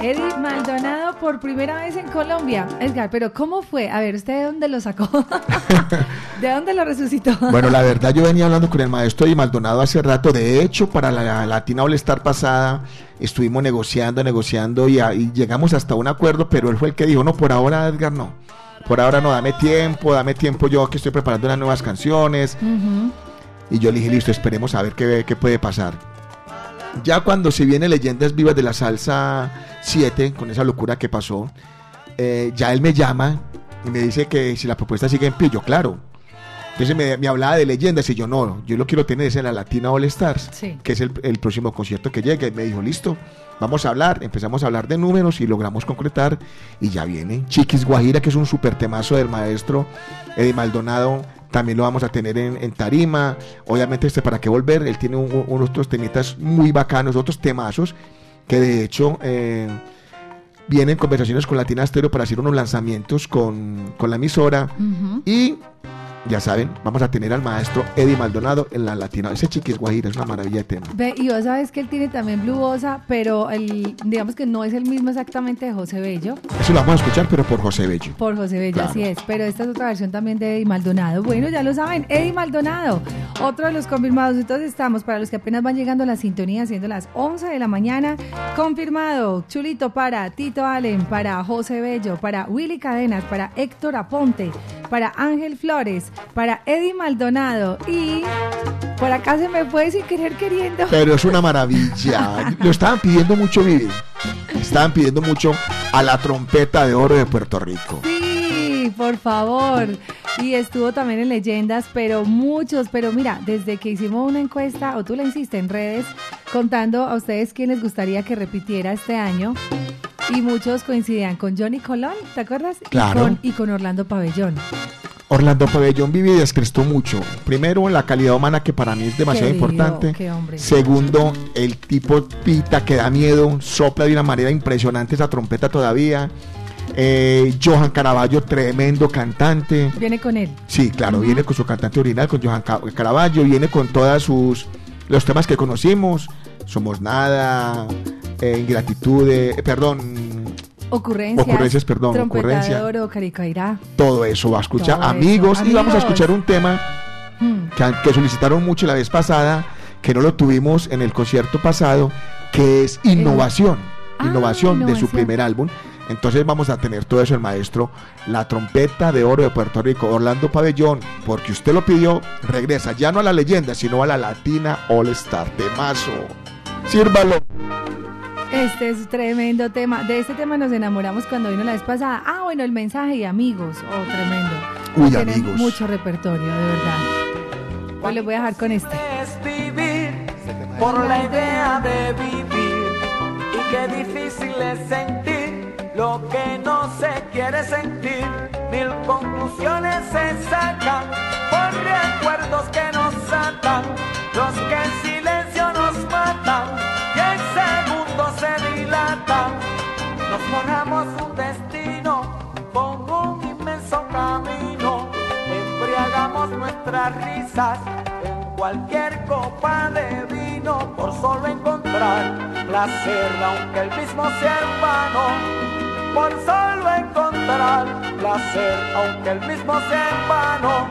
Eddie Maldonado por primera vez en Colombia. Edgar, pero ¿cómo fue? A ver, ¿usted de dónde lo sacó? ¿De dónde lo resucitó? Bueno, la verdad yo venía hablando con el maestro Eddie Maldonado hace rato. De hecho, para la Latina All Star pasada estuvimos negociando, negociando y, a- y llegamos hasta un acuerdo, pero él fue el que dijo, no, por ahora Edgar no. Por ahora no, dame tiempo, dame tiempo yo que estoy preparando unas nuevas canciones. Y yo le dije, listo, esperemos a ver qué, qué puede pasar. Ya cuando se viene Leyendas Vivas de la Salsa 7, con esa locura que pasó, eh, ya él me llama y me dice que si la propuesta sigue en pie, yo claro. Entonces me, me hablaba de leyendas y yo no, yo lo quiero tener es en la Latina All Stars, Sí. que es el, el próximo concierto que llega. Y me dijo, listo, vamos a hablar. Empezamos a hablar de números y logramos concretar. Y ya viene Chiquis Guajira, que es un super temazo del maestro Eddie Maldonado. También lo vamos a tener en, en tarima. Obviamente, este para qué volver. Él tiene un- un- unos otros temitas muy bacanos, otros temazos que de hecho eh, vienen conversaciones con Latina Stereo para hacer unos lanzamientos con, con la emisora. Y ya saben, vamos a tener al maestro Eddie Maldonado en la Latina. Ese Chiquis Guajira es una maravilla de tema. Ve, y vos sabes que él tiene también Blue Bossa, pero el, digamos que no es el mismo exactamente de José Bello. Eso lo vamos a escuchar, pero por José Bello. Por José Bello, Claro. así es. Pero esta es otra versión también de Eddie Maldonado. Bueno, ya lo saben, Eddie Maldonado, otro de los confirmados. Entonces estamos, para los que apenas van llegando a la sintonía, siendo las 11 de la mañana, confirmado. Chulito para Tito Allen, para José Bello, para Willy Cadenas, para Héctor Aponte, para Ángel Flores, para Eddie Maldonado y por acá se me fue sin querer queriendo. Pero es una maravilla. Lo estaban pidiendo mucho, Vivi. Estaban pidiendo mucho a la trompeta de oro de Puerto Rico. Sí, por favor. Y estuvo también en leyendas, pero muchos, pero mira, desde que hicimos una encuesta, o tú la hiciste en redes, contando a ustedes quién les gustaría que repitiera este año, y muchos coincidían con Johnny Colón, ¿te acuerdas? Claro. Y con, y con Orlando Pabellón. Orlando Pabellón Vivi descrestó mucho. Primero, la calidad humana que para mí es demasiado importante. hombre. Segundo, el tipo pita que da miedo, sopla de una manera impresionante esa trompeta todavía. Eh, Johan Caraballo, tremendo cantante. Viene con él. Sí, claro, viene con su cantante original, con Johan Ca- Caraballo, viene con todas sus los temas que conocimos, Somos Nada, eh, Ingratitud, eh, perdón, Ocurrencias. Ocurrencias, perdón, Trompeta ocurrencia. de oro, Caricairá. todo eso va a escuchar amigos y vamos a escuchar un tema Hmm. que, solicitaron mucho la vez pasada, que no lo tuvimos en el concierto pasado, que es innovación, Ah, innovación de su primer álbum. Entonces vamos a tener todo eso el maestro, la trompeta de oro de Puerto Rico, Orlando Pabellón, porque usted lo pidió, regresa ya no a la leyenda, sino a la Latina All Star, temazo. Sírvalo. Este es tremendo tema. De este tema nos enamoramos cuando vino la vez pasada. Ah, bueno, el mensaje y amigos. Oh, tremendo. Uy, Tienen amigos. mucho repertorio, de verdad. Hoy les voy a dejar con este. es vivir por la idea de vivir y qué difícil es sentir lo que no se quiere sentir. Mil conclusiones se sacan por recuerdos que nos atan, los que en en cualquier copa de vino por solo encontrar placer, aunque el mismo sea vano. Por solo encontrar placer, aunque el mismo sea vano.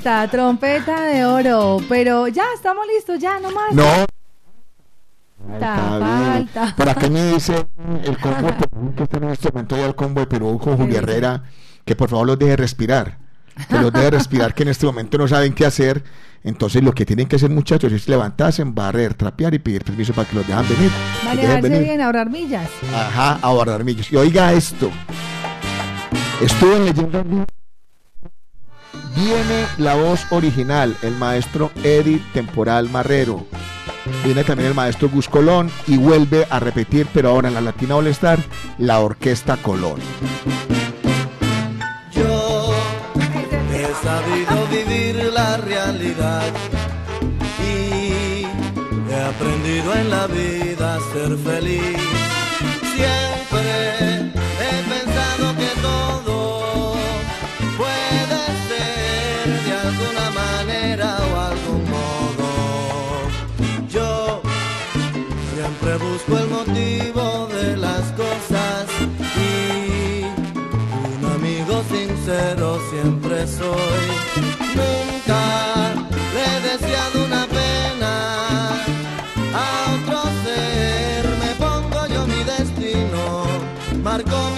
Trompeta, trompeta de oro. Pero ya, estamos listos, ya, nomás. No. Falta, falta. Por acá me dice el combo de Perú, que está en este momento ya el combo de Perú con Julio Herrera, que por favor los deje respirar. Que los deje respirar, que en este momento no saben qué hacer. Entonces lo que tienen que hacer muchachos es levantarse, barrer, trapear y pedir permiso para que los dejan venir. Manejarse venir. bien, ahorrar millas. Ajá, a guardar millos. Y oiga esto. Leyendas Vivas. Viene la voz original, el maestro Eddie Temporal Marrero. Viene también el maestro Gus Colón y vuelve a repetir, pero ahora en la Latina All Star, la Orquesta Colón. Yo he sabido vivir la realidad y he aprendido en la vida a ser feliz. Soy. Nunca le he deseado una pena a otro ser. Me pongo yo mi destino, marco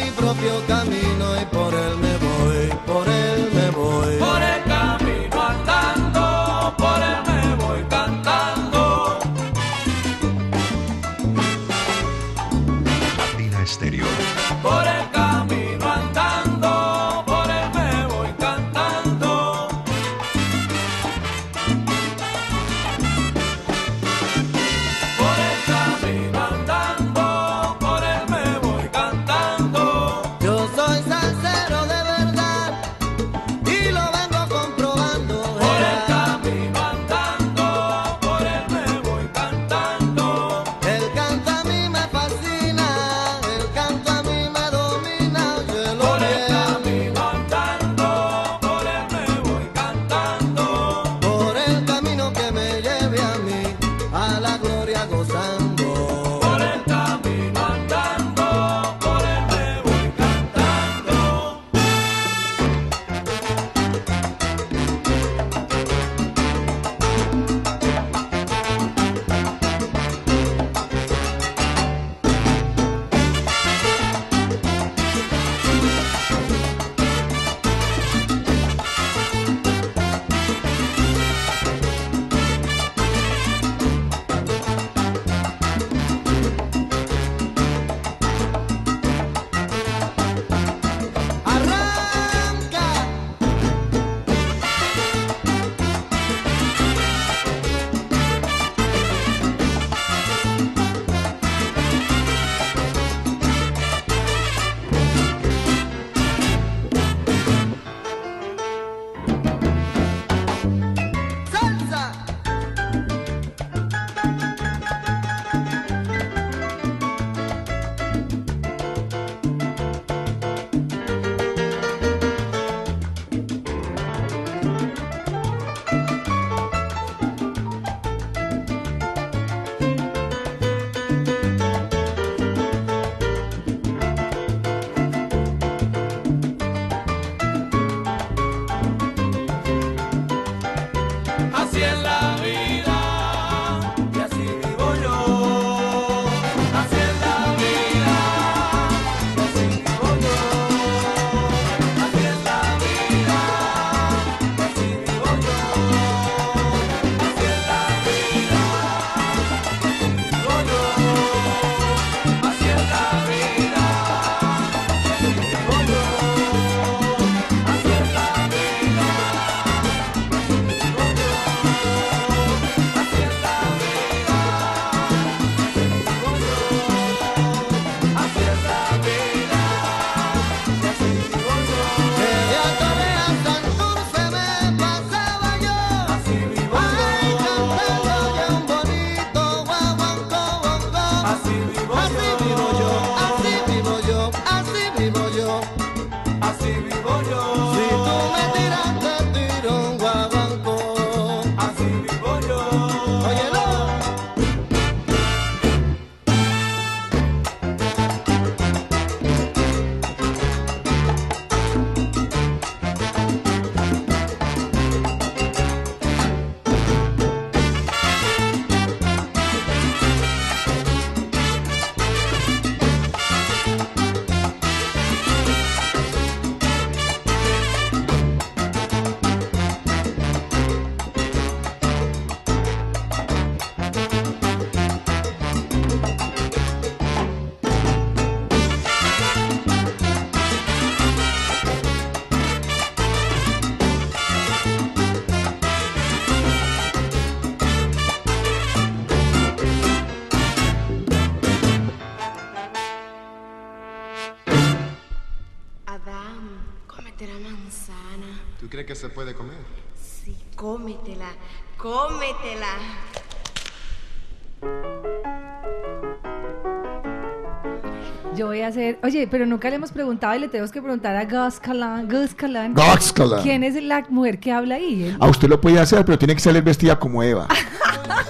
Oye, pero nunca le hemos preguntado y le tenemos que preguntar a Gus Calan. Gus Calan. Gus Calan. ¿Quién es la mujer que habla ahí? A usted lo puede hacer, pero tiene que salir vestida como Eva.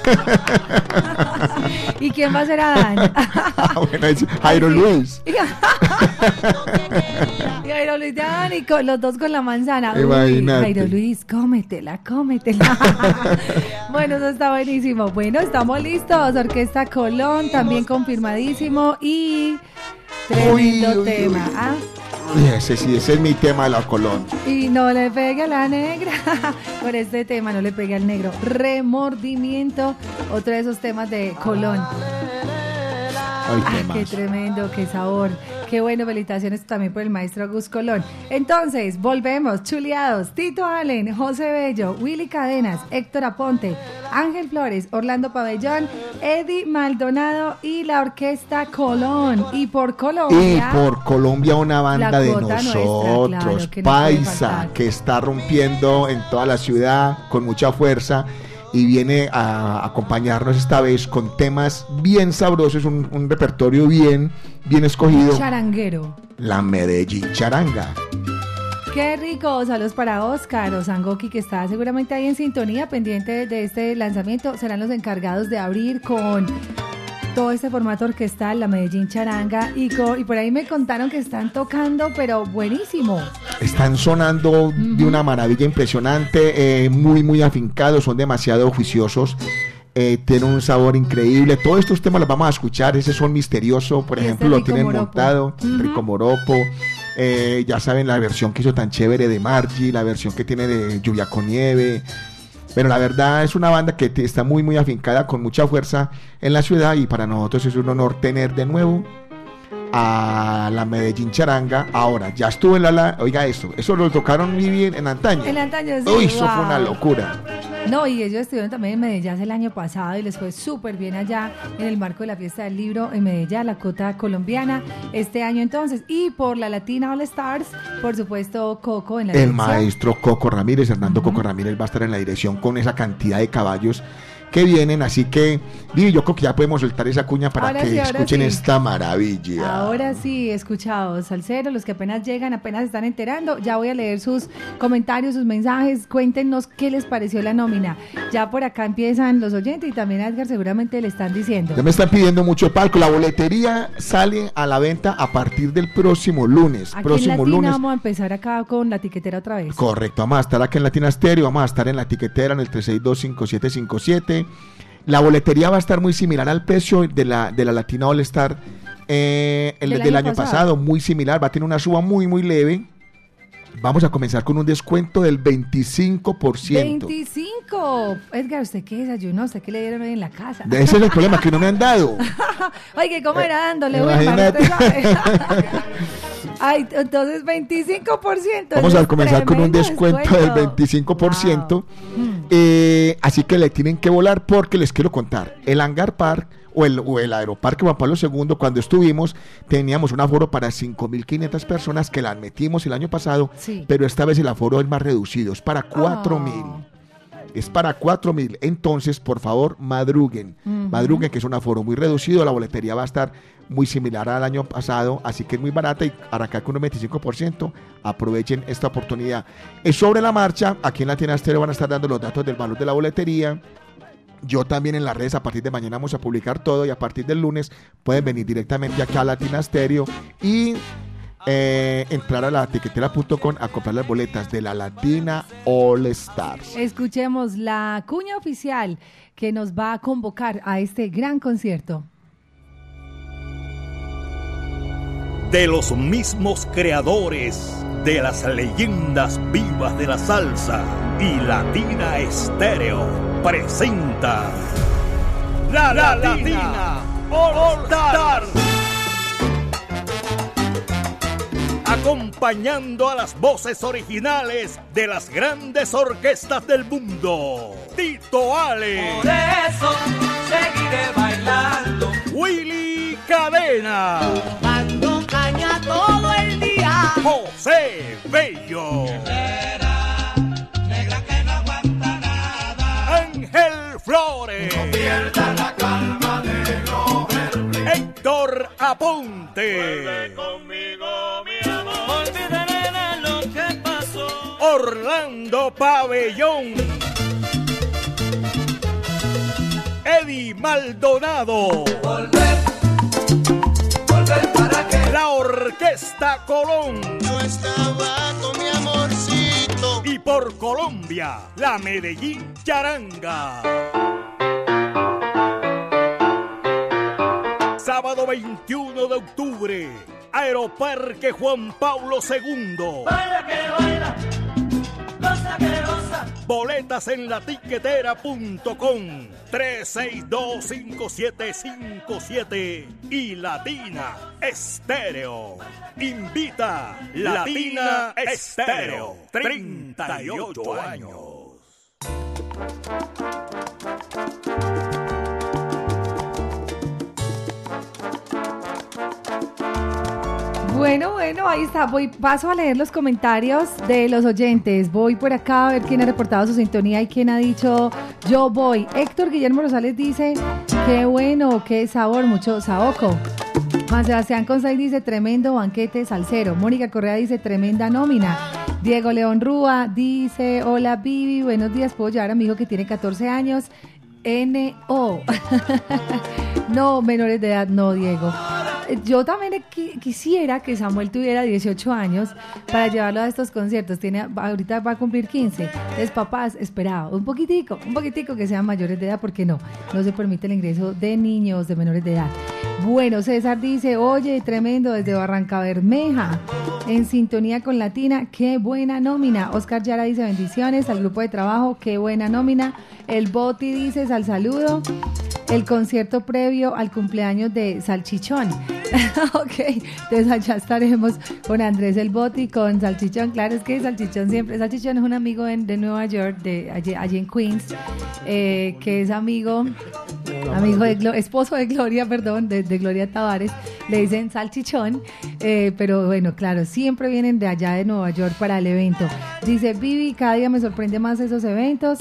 ¿Y quién va a ser Adán? Ah, bueno, es Jairo Luis. Jairo Luis de con- los dos con la manzana. Uy. Jairo Luis, cómetela, cómetela. bueno, eso está buenísimo. Bueno, estamos listos. Orquesta Colón, también confirmadísimo. Y tremendo Uy, uy, tema. uy. ¿ah? Ese sí, ese es mi tema de la Colón. Y no le pegue a la negra. Por este tema no le pegue al negro. Remordimiento, otro de esos temas de Colón. Ay, Ah, temas. qué tremendo, qué sabor. Qué bueno, felicitaciones también por el maestro Gus Colón. Entonces, volvemos, chuleados. Tito Allen, José Bello, Willy Cadenas, Héctor Aponte, Ángel Flores, Orlando Pabellón, Eddie Maldonado y la orquesta Colón. Y por Y Colombia. por Colombia una banda de nuestra, nosotros, claro, que Paisa, que está rompiendo en toda la ciudad con mucha fuerza y viene a acompañarnos esta vez con temas bien sabrosos, un, un repertorio bien, bien escogido. Charanguero. La Medellín Charanga. Qué rico, saludos para Oscar Osangoki que está seguramente ahí en sintonía, pendiente de este lanzamiento. Serán los encargados de abrir con todo este formato orquestal, la Medellín Charanga, y, por ahí me contaron que están tocando, pero buenísimo. Están sonando de una maravilla impresionante, eh, muy, muy afincados, son demasiado juiciosos. Eh, tienen un sabor increíble. Todos estos temas los vamos a escuchar. Ese son misterioso, por ejemplo, lo tienen Moropo. montado. Rico Moropo. eh, ya saben la versión que hizo tan chévere de Margie, la versión que tiene de Lluvia con Nieve. Pero la verdad es una banda que está muy, muy afincada, con mucha fuerza en la ciudad. Y para nosotros es un honor tener de nuevo a la Medellín Charanga. Ahora, ya estuvo en la, la- Oiga esto, eso lo tocaron muy bien en antaño. En antaño, sí, Uy, eso fue wow. una locura. No, y ellos estuvieron también en Medellín el año pasado y les fue súper bien allá en el marco de la fiesta del libro en Medellín, la cota colombiana, este año entonces. Y por la Latina All Stars, por supuesto, Coco en la El dirección. maestro Coco Ramírez, Hernando Coco Ramírez va a estar en la dirección con esa cantidad de caballos que vienen, así que Vivi, yo creo que ya podemos soltar esa cuña para Ahora que sí, escuchen sí. esta maravilla. Ahora sí, escuchados, Salcero, los que apenas llegan, apenas están enterando. Ya voy a leer sus comentarios, sus mensajes. Cuéntenos qué les pareció la nómina. Ya por acá empiezan los oyentes y también a Edgar seguramente le están diciendo. Ya me están pidiendo mucho palco. La boletería sale a la venta a partir del próximo lunes. Aquí en próximo Latina lunes. vamos a empezar acá con la tiquetera otra vez. Correcto, vamos a estar aquí en Latina Stereo, vamos a estar en la tiquetera en el 3625757. La boletería va a estar muy similar al precio de la, de la Latina All Star eh, el Del del, año año pasado. pasado. muy similar, va a tener una suba muy, muy leve. Vamos a comenzar con un descuento del 25%. 25. Edgar, ¿usted qué desayunó? ¿Usted qué le dieron hoy en la casa? Ese es el problema, que no me han dado. Oye, ¿cómo era dándole? Eh, imagínate. Ay, entonces 25%. Vamos a comenzar con un descuento del 25%. Eh, así que le tienen que volar porque les quiero contar. El Hangar Park o el, o el Aeroparque Juan Pablo II, cuando estuvimos, teníamos un aforo para 5.500 personas que las metimos el año pasado, Sí. pero esta vez el aforo es más reducido, es para 4.000. Es para 4.000. Entonces, por favor, madruguen. Ujú. Madruguen, que es un aforo muy reducido. La boletería va a estar muy similar al año pasado, así que es muy barata y arrancar con un 25%. Aprovechen esta oportunidad. Es sobre la marcha. Aquí en Latina Stereo van a estar dando los datos del valor de la boletería. Yo también en las redes a partir de mañana vamos a publicar todo y a partir del lunes pueden venir directamente acá a Latina Stereo y eh, entrar a la tiquetera.com a comprar las boletas de la Latina All Stars. Escuchemos la cuña oficial que nos va a convocar a este gran concierto. de los mismos creadores de las leyendas vivas de la salsa y Latina Estéreo presenta La Latina, All. Acompañando a las voces originales de las grandes orquestas del mundo. Tito Ale. Por eso seguiré bailando. Willy Cadena. Dando caña todo el día. José Bello. Ángel Flores. Héctor Aponte. Olvidaré Orlando Pabellón. Eddie Maldonado. La Orquesta Colón. Yo estaba con mi amorcito. Y por Colombia, la Medellín Charanga. Sábado 21 de octubre, Aeroparque Juan Pablo II. Baila que baila, que. Boletas en la tiquetera.com 3625757 y Latina Estéreo. Invita Latina Estéreo. 38 años. Bueno, bueno, ahí está. Voy, paso a leer los comentarios de los oyentes. Voy por acá a ver quién ha reportado su sintonía y quién ha dicho yo voy. Héctor Guillermo Rosales dice, qué bueno, qué sabor, mucho saoco. Juan Sebastián Consay dice, tremendo banquete salsero. Mónica Correa dice, tremenda nómina. Diego León Rúa dice, hola Vivi, buenos días, puedo llevar a mi hijo que tiene 14 años. N.O. no, menores de edad, no, Diego. Yo también qui- quisiera que Samuel tuviera 18 años para llevarlo a estos conciertos. Tiene, ahorita va a cumplir 15. Entonces, papás, esperado, un poquitico, un poquitico que sean mayores de edad, porque no, no se permite el ingreso de niños de menores de edad. Bueno, César dice, oye, tremendo, desde Barranca Bermeja, en sintonía con Latina, qué buena nómina. Oscar Yara dice, bendiciones al grupo de trabajo, qué buena nómina. El Boti dice, al saludo. El concierto previo al cumpleaños de Salchichón. ok, entonces allá estaremos con Andrés El Boti, con Salchichón. Claro, es que Salchichón siempre, Salchichón es un amigo de Nueva York, de allí, allí en Queens, eh, que es amigo, de esposo de Gloria, perdón, de, de Gloria Tavares. Le dicen Salchichón, eh, pero bueno, claro, siempre vienen de allá de Nueva York para el evento. Dice Vivi, cada día me sorprende más esos eventos.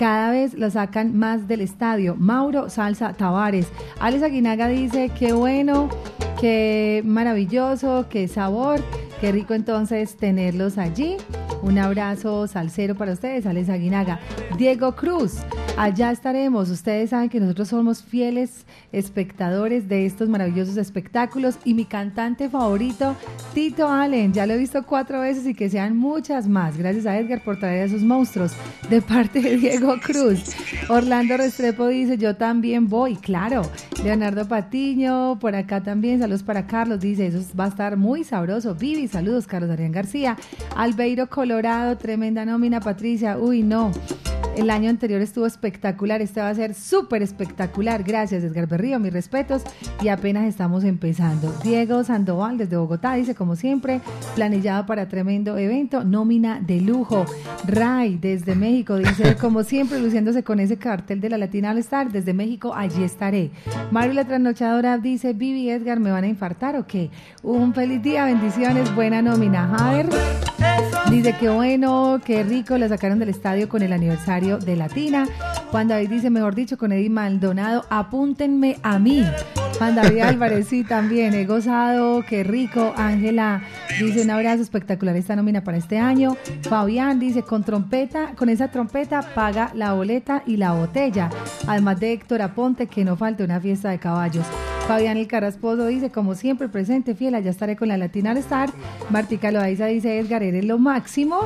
Cada vez lo sacan más del estadio. Mauro Salsa Tavares. Alex Aguinaga dice, qué bueno, qué maravilloso, qué sabor, qué rico entonces tenerlos allí. Un abrazo salsero para ustedes, Alex Aguinaga. Diego Cruz, allá estaremos. Ustedes saben que nosotros somos fieles espectadores de estos maravillosos espectáculos y mi cantante favorito, Tito Allen. Ya lo he visto cuatro veces y que sean muchas más. Gracias a Edgar por traer esos monstruos de parte de Diego Cruz. Orlando Restrepo dice, yo también voy, claro. Leonardo Patiño, por acá también, saludos para Carlos, dice, eso va a estar muy sabroso. Vivi, saludos, Carlos Adrián García. Albeiro Colorado, tremenda nómina, Patricia. Uy, no. El año anterior estuvo espectacular, este va a ser súper espectacular. Gracias, Edgar Berrío, mis respetos. Y apenas estamos empezando. Diego Sandoval desde Bogotá dice, como siempre, planillado para tremendo evento, nómina de lujo. Ray desde México dice, como siempre, luciéndose con ese cartel de la Latina All Star, desde México, allí estaré. Mario la trasnochadora dice, Vivi Edgar, ¿me van a infartar o qué? Un feliz día, bendiciones, buena nómina. Javier Dice que bueno, qué rico, la sacaron del estadio con el aniversario de Latina. Juan David dice, mejor dicho, con Eddie Maldonado, apúntenme a mí. Juan David Álvarez, sí, también, he gozado, qué rico. Ángela dice, un abrazo espectacular esta nómina para este año. Fabián dice, con trompeta, con esa trompeta paga la boleta y la botella. Además de Héctor Aponte, que no falte una fiesta de caballos. Fabián El Carrasposo dice, como siempre, presente, fiel, allá estaré con la Latina All Star. Martica Loaiza dice, Edgar, eres lo máximo.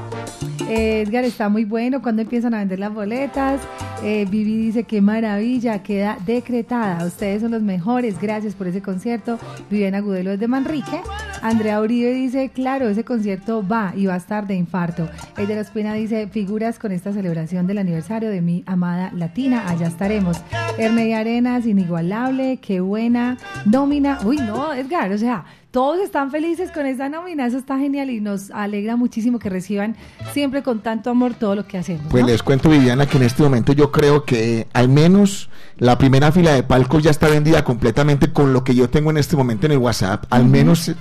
Eh, Edgar está muy bueno cuando empiezan a vender las boletas. Eh, Vivi dice, qué maravilla, queda decretada. Ustedes son los mejores, gracias por ese concierto. Viviana Agudelo desde Manrique. Andrea Uribe dice, claro, ese concierto va y va a estar de infarto. Eder Ospina dice, figuras con esta celebración del aniversario de mi amada latina, allá estaremos. Erney Arenas, inigualable, qué buena nómina. Uy, no, Edgar, o sea, todos están felices con esta nómina, eso está genial y nos alegra muchísimo que reciban siempre con tanto amor todo lo que hacemos. Pues les cuento, Viviana, que en este momento yo creo que al menos la primera fila de palcos ya está vendida completamente con lo que yo tengo en este momento en el WhatsApp. Al menos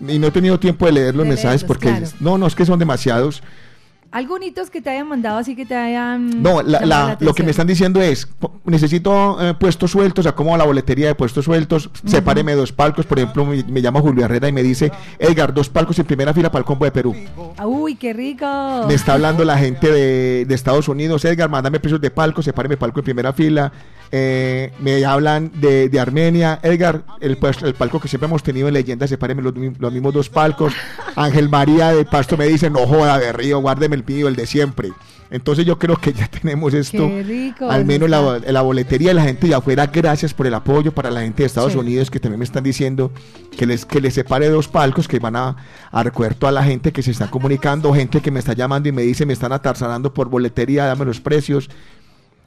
y no he tenido tiempo de leer los De mensajes leerlos, porque claro. no, no es que son demasiados. Algunitos que te hayan mandado así que te hayan. No, la- llamado la- la lo que me están diciendo es, necesito eh, puestos sueltos, acomodo la boletería de puestos sueltos, sepáreme dos palcos, por ejemplo, me, me llama Julio Herrera y me dice, Edgar, dos palcos en primera fila para el combo de Perú. Uy, qué rico. Me está hablando la gente de, de Estados Unidos, Edgar, mándame precios de palco, sepáreme palco en primera fila. Eh, me hablan de, de Armenia, Edgar, el, pues, el palco que siempre hemos tenido en leyenda, sepáreme los, los mismos dos palcos. Ángel María de Pasto me dice, no joda, de Río, guárdeme el mío, el de siempre. Entonces yo creo que ya tenemos esto, rico, al menos la, boletería de la gente de afuera, gracias por el apoyo para la gente de Estados Sí. Unidos que también me están diciendo que les, que les separe dos palcos que van a, a recoger toda la gente que se está comunicando, gente que me está llamando y me dice me están atarzanando por boletería, dame los precios.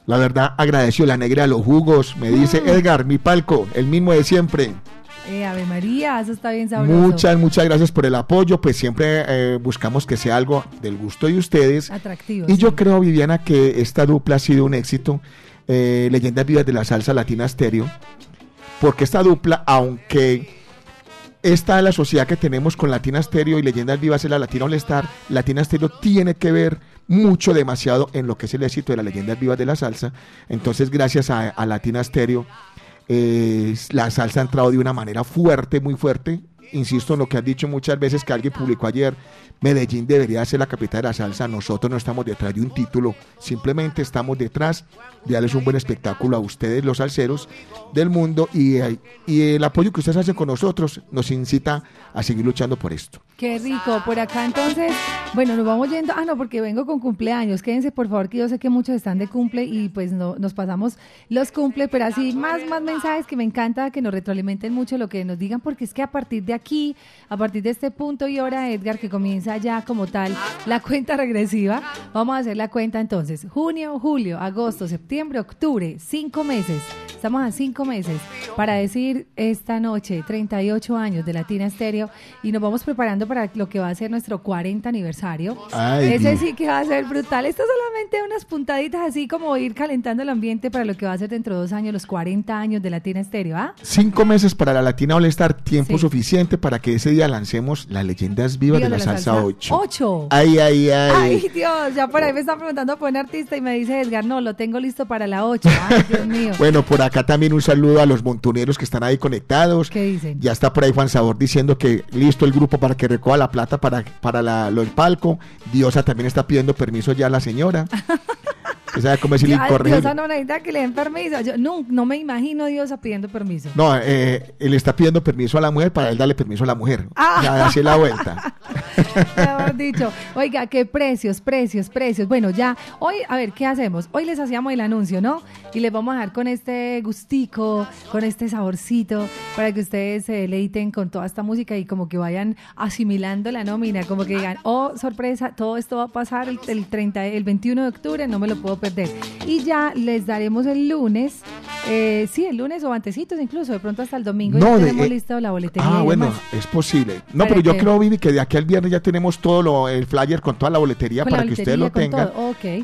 La verdad agradeció la negra de los jugos, me dice Mm. Edgar, mi palco, el mismo de siempre. Eh, Ave María, eso está bien sabroso. Muchas, muchas gracias por el apoyo, pues siempre eh, buscamos que sea algo del gusto de ustedes. Atractivo. Y sí. yo creo, Viviana, que esta dupla ha sido un éxito. eh, Leyendas Vivas de la Salsa Latina Stereo. Porque esta dupla, aunque esta es la sociedad que tenemos con Latina Stereo y Leyendas Vivas es la Latina All Star, Latina Stereo tiene que ver mucho, demasiado en lo que es el éxito de las Leyendas Vivas de la Salsa. Entonces, gracias a, a Latina Stereo, eh, la salsa ha entrado de una manera fuerte, muy fuerte. Insisto en lo que has dicho muchas veces que alguien publicó ayer, Medellín debería ser la capital de la salsa, nosotros no estamos detrás de un título, simplemente estamos detrás de darles un buen espectáculo a ustedes, los salseros del mundo, y, el apoyo que ustedes hacen con nosotros nos incita a seguir luchando por esto. Qué rico. Por acá entonces, bueno, nos vamos yendo. Ah, no, porque vengo con cumpleaños. Quédense, por favor, que yo sé que muchos están de cumple y pues no, nos pasamos los cumple, pero así más, más mensajes que me encanta que nos retroalimenten mucho lo que nos digan, porque es que a partir de aquí, a partir de este punto y hora, Edgar, que comienza ya como tal la cuenta regresiva, vamos a hacer la cuenta entonces. Junio, julio, agosto, septiembre, octubre, cinco meses. Estamos a cinco meses para decir esta noche, 38 años de Latina Stereo, y nos vamos preparando para lo que va a ser nuestro 40 aniversario. Ay, Ese Dios. sí que va a ser brutal. Esto solamente unas puntaditas así como ir calentando el ambiente para lo que va a ser dentro de dos años, los 40 años de Latina Stereo, ¿ah? Cinco meses para la Latina All Star, tiempo Sí. suficiente para que ese día lancemos las leyendas vivas de la, salsa 8. 8. Ay, ay, ay. Ay, Dios, ya por ahí me están preguntando por un artista y me dice Edgar, no, lo tengo listo para la 8. Ay, Dios mío. Bueno, por acá también un saludo a los montuneros que están ahí conectados. ¿Qué dicen? Ya está por ahí Juan Sabor diciendo que listo el grupo para que recoja la plata para, para la, lo del palco. Diosa también está pidiendo permiso ya a la señora. Cómo es el Ay, incorregible. Diosa no necesita que le den permiso. Yo no, no me imagino Diosa pidiendo permiso. No, eh, él está pidiendo permiso a la mujer para él darle permiso a la mujer. Ah. Ya, es la vuelta. Mejor dicho, oiga, qué precios, precios, precios. Bueno, ya, hoy, a ver, ¿qué hacemos? Hoy les hacíamos el anuncio, ¿no? Y les vamos a dejar con este gustico, con este saborcito, para que ustedes se deleiten con toda esta música y como que vayan asimilando la nómina, como que digan, oh, sorpresa, todo esto va a pasar el, el 30, el 21 de octubre, no me lo puedo perder. Y ya les daremos el lunes, eh, sí, el lunes o antecitos incluso, de pronto hasta el domingo ya No, de- tenemos eh, listo la boletería. Ah, y bueno, demás. es posible. No, Para pero yo que- creo, Vivi, que de aquí al viernes ya tenemos todo lo, el flyer con toda la boletería para la que ustedes lo tengan.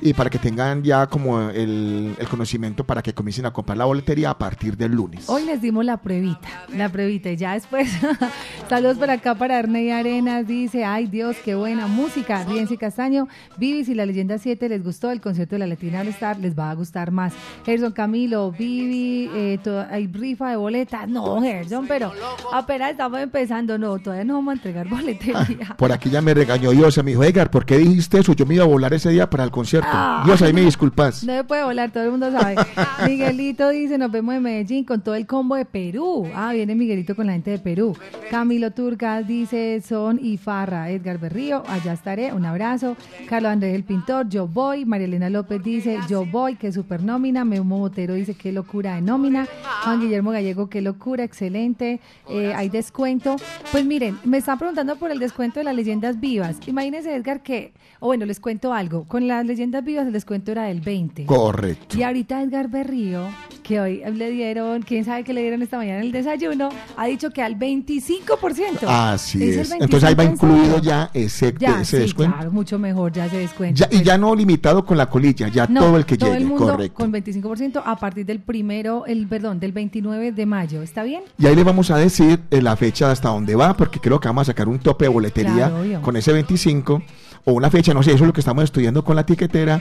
Y para que tengan ya como el, el conocimiento para que comiencen a comprar la boletería a partir del lunes. Hoy les dimos la pruebita, la pruebita y ya después, saludos por acá para Arney Arenas, dice, ay Dios, qué buena música, Rienzi Castaño, Vivi, si la leyenda 7 les gustó, el concierto de la Latina All Star les va a gustar más. Gerson Camilo, Vivi, eh, hay rifa de boletas, no Gerson, pero apenas estamos empezando, no, todavía no vamos a entregar boletería. Por aquí ya me regañó Dios, me dijo, Edgar, ¿por qué dijiste eso? Yo me iba a volar ese día para el concierto. Ah. Dios, ahí me disculpas. No se puede volar, todo el mundo sabe. Miguelito dice, nos vemos en Medellín con todo el combo de Perú. Ah, viene Miguelito con la gente de Perú. Camilo Turcas dice, son y Farra. Edgar Berrío, allá estaré, un abrazo. Carlos Andrés el Pintor, yo voy. María Elena López dice, yo voy, qué super nómina. Memo Botero dice, qué locura de nómina. Juan Guillermo Gallego, qué locura, excelente. Eh, hay descuento. Pues miren, me están preguntando por el descuento de las leyendas vivas. Imagínense, Edgar, que, o bueno, les cuento algo. Con las leyendas vivas el descuento era del 20. Correcto. Y ahorita Edgar Berrío, que hoy le dieron, quién sabe qué le dieron esta mañana en el desayuno, ha dicho que al 25%. Así es. Entonces ahí va 25%. incluido ya ese, Ya, ese sí, descuento. claro, mucho mejor, ya se descuenta. Ya- y ya no limitado con la colilla, ya No, todo el que todo llegue, el mundo correcto. con 25% a partir del primero, el perdón, del 29 de mayo, ¿está bien? Y ahí le vamos a decir eh, la fecha hasta dónde va, porque creo que vamos a sacar un tope de boletería Claro, con ese 25 o una fecha, no sé, eso es lo que estamos estudiando con la tiquetera,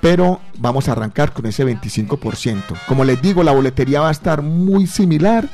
pero vamos a arrancar con ese 25%. Como les digo, la boletería va a estar muy similar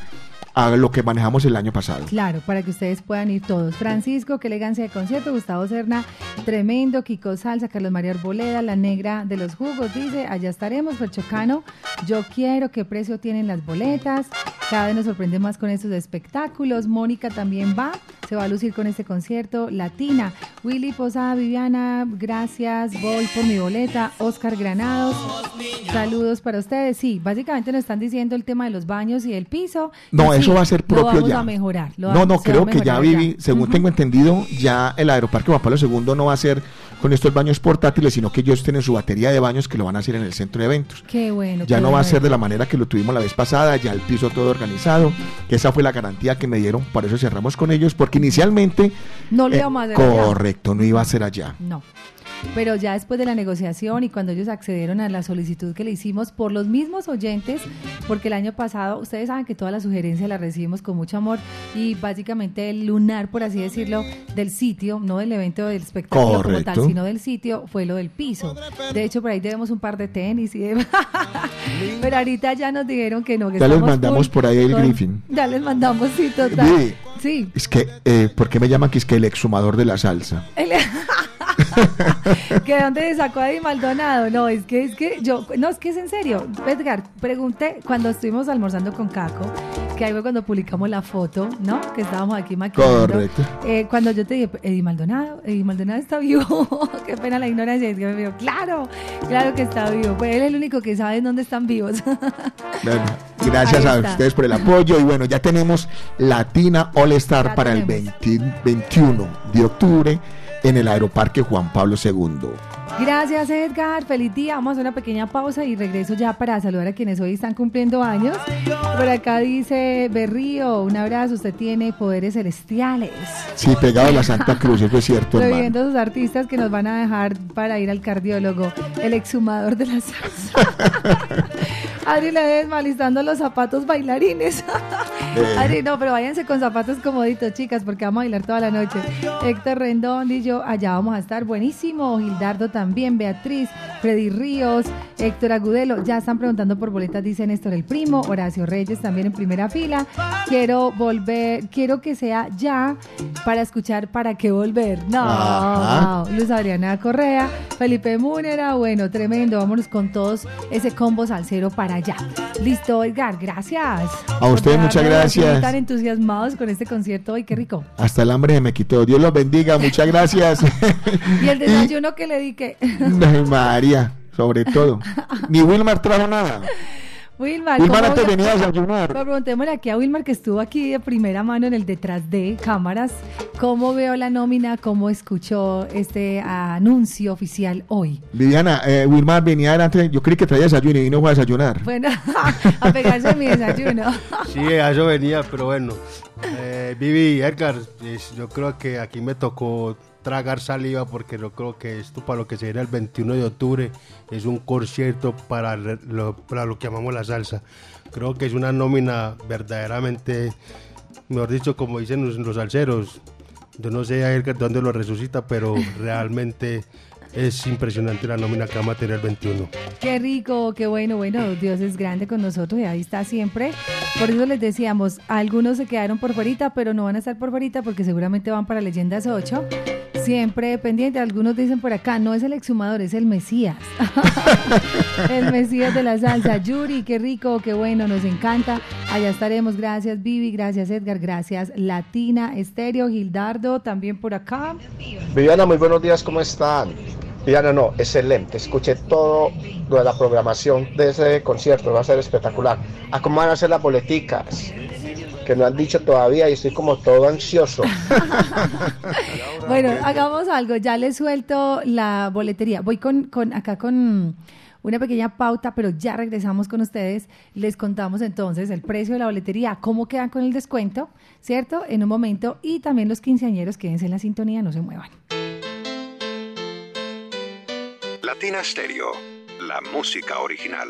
a lo que manejamos el año pasado. Claro, para que ustedes puedan ir todos. Francisco, qué elegancia de concierto. Gustavo Serna, tremendo. Kiko Salsa, Carlos María Arboleda, la negra de los jugos, dice, allá estaremos. Ferchocano, yo quiero, qué precio tienen las boletas. Cada vez nos sorprende más con estos espectáculos. Mónica también va, se va a lucir con este concierto. Latina, Willy Posada, Viviana, gracias, voy por mi boleta. Oscar Granados, saludos para ustedes. Sí, básicamente nos están diciendo el tema de los baños y el piso. No, eso va a ser lo propio vamos ya. a mejorar. lo no, no, creo que ya Vivi, según tengo entendido, ya el Aeroparque Juan Pablo II no va a ser con estos baños portátiles, sino que ellos tienen su batería de baños que lo van a hacer en el centro de eventos. Qué bueno. Ya qué no va a ser de la manera que lo tuvimos la vez pasada, ya el piso todo organizado, que esa fue la garantía que me dieron, por eso cerramos con ellos, porque inicialmente... No lo eh. Correcto, no iba a ser allá. No. Pero ya después de la negociación y cuando ellos accedieron a la solicitud que le hicimos por los mismos oyentes, porque el año pasado, ustedes saben que todas las sugerencias las recibimos con mucho amor y básicamente el lunar, por así decirlo, del sitio, no del evento del espectáculo como tal, Correcto. sino del sitio, fue lo del piso. De hecho, por ahí debemos un par de tenis y de... Pero ahorita ya nos dijeron que no, que Ya les mandamos por ahí el con- Griffin. Ya les mandamos, sí, total. Sí. Es que, eh, ¿por qué me llaman que es que el exhumador de la salsa? El- ¿Que dónde se sacó a Eddie Maldonado? No, es que es que yo, no, es que es en serio. Edgar, pregunté cuando estuvimos almorzando con Caco, que ahí fue cuando publicamos la foto, ¿no? Que estábamos aquí maquillando. Correcto. Eh, cuando yo te dije, Eddie Maldonado, Eddie Maldonado está vivo. Qué pena la ignorancia. Es que me dijo, claro, claro que está vivo. Pues él es el único que sabe dónde están vivos. Bueno, gracias a ustedes por el apoyo y bueno, ya tenemos Latina All Star Ya para el tenemos. 20 21 de octubre en el Aeroparque Juan Pablo II. Gracias Edgar, feliz día. Vamos a hacer una pequeña pausa y regreso ya para saludar a quienes hoy están cumpliendo años. Por acá dice Berrío, un abrazo, usted tiene poderes celestiales. Sí, pegado a la Santa Cruz, eso es cierto. Reviviendo a sus artistas que nos van a dejar para ir al cardiólogo, el exhumador de la salsa. Adri Ledesma listando los zapatos bailarines. Eh. Adri, no, pero váyanse con zapatos comoditos, chicas, porque vamos a bailar toda la noche. Héctor Rendón y yo, allá vamos a estar. Buenísimo. Gildardo también, Beatriz, Freddy Ríos, Héctor Agudelo. Ya están preguntando por boletas, dice Néstor el Primo. Horacio Reyes también en primera fila. Quiero volver, quiero que sea ya para escuchar para qué volver. No, Ajá. Luz Adriana Correa, Felipe Múnera, bueno, tremendo. Vámonos con todos ese combo salsero para allá. Listo, Edgar, gracias. A ustedes Por muchas gracias. Tan entusiasmados con este concierto hoy, qué rico. Hasta el hambre se me quitó. Dios los bendiga, muchas gracias. Y el desayuno que le di que. Ay, Sobre todo. Ni Wilmar trajo nada. Wilmar, Wilmar ¿cómo- antes venía a desayunar. Pero preguntémosle aquí a Wilmar que estuvo aquí de primera mano en el detrás de cámaras, cómo veo la nómina, cómo escuchó este anuncio oficial hoy. Viviana, eh, Wilmar venía adelante. Yo creí que traía desayuno y vino fue a desayunar. Bueno, a pegarse a mi desayuno. Sí, a eso venía, pero bueno. Eh, Vivi, Edgar, es- yo creo que aquí me tocó tragar saliva porque yo creo que esto para lo que se viene el 21 de octubre es un concierto para lo, para lo que llamamos la salsa. Creo que es una nómina verdaderamente, mejor dicho, como dicen los, salseros. Yo no sé a Edgar dónde lo resucita, pero realmente es impresionante la nómina que vamos a tener el 21. Qué rico, qué bueno, bueno, Dios es grande con nosotros y ahí está siempre. Por eso les decíamos, algunos se quedaron por fuerita, pero no van a estar por fuerita porque seguramente van para Leyendas 8. Siempre pendiente, algunos dicen por acá, no es el exhumador, es el Mesías. el Mesías de la salsa. Yuri, qué rico, qué bueno, nos encanta. Allá estaremos. Gracias, Vivi, gracias, Edgar, gracias, Latina, Estéreo, Gildardo, también por acá. Viviana, muy buenos días, ¿cómo están? Viviana, no, excelente. Escuché todo lo de la programación de ese concierto, va a ser espectacular. ¿A cómo van a ser las boleticas? Que no han dicho todavía y estoy como todo ansioso. Bueno, hagamos algo. Ya les suelto la boletería. Voy con, con acá con una pequeña pauta, pero ya regresamos con ustedes. Les contamos entonces el precio de la boletería, cómo quedan con el descuento, ¿cierto? En un momento. Y también los quinceañeros, quédense en la sintonía, no se muevan. Latina Stereo, la música original.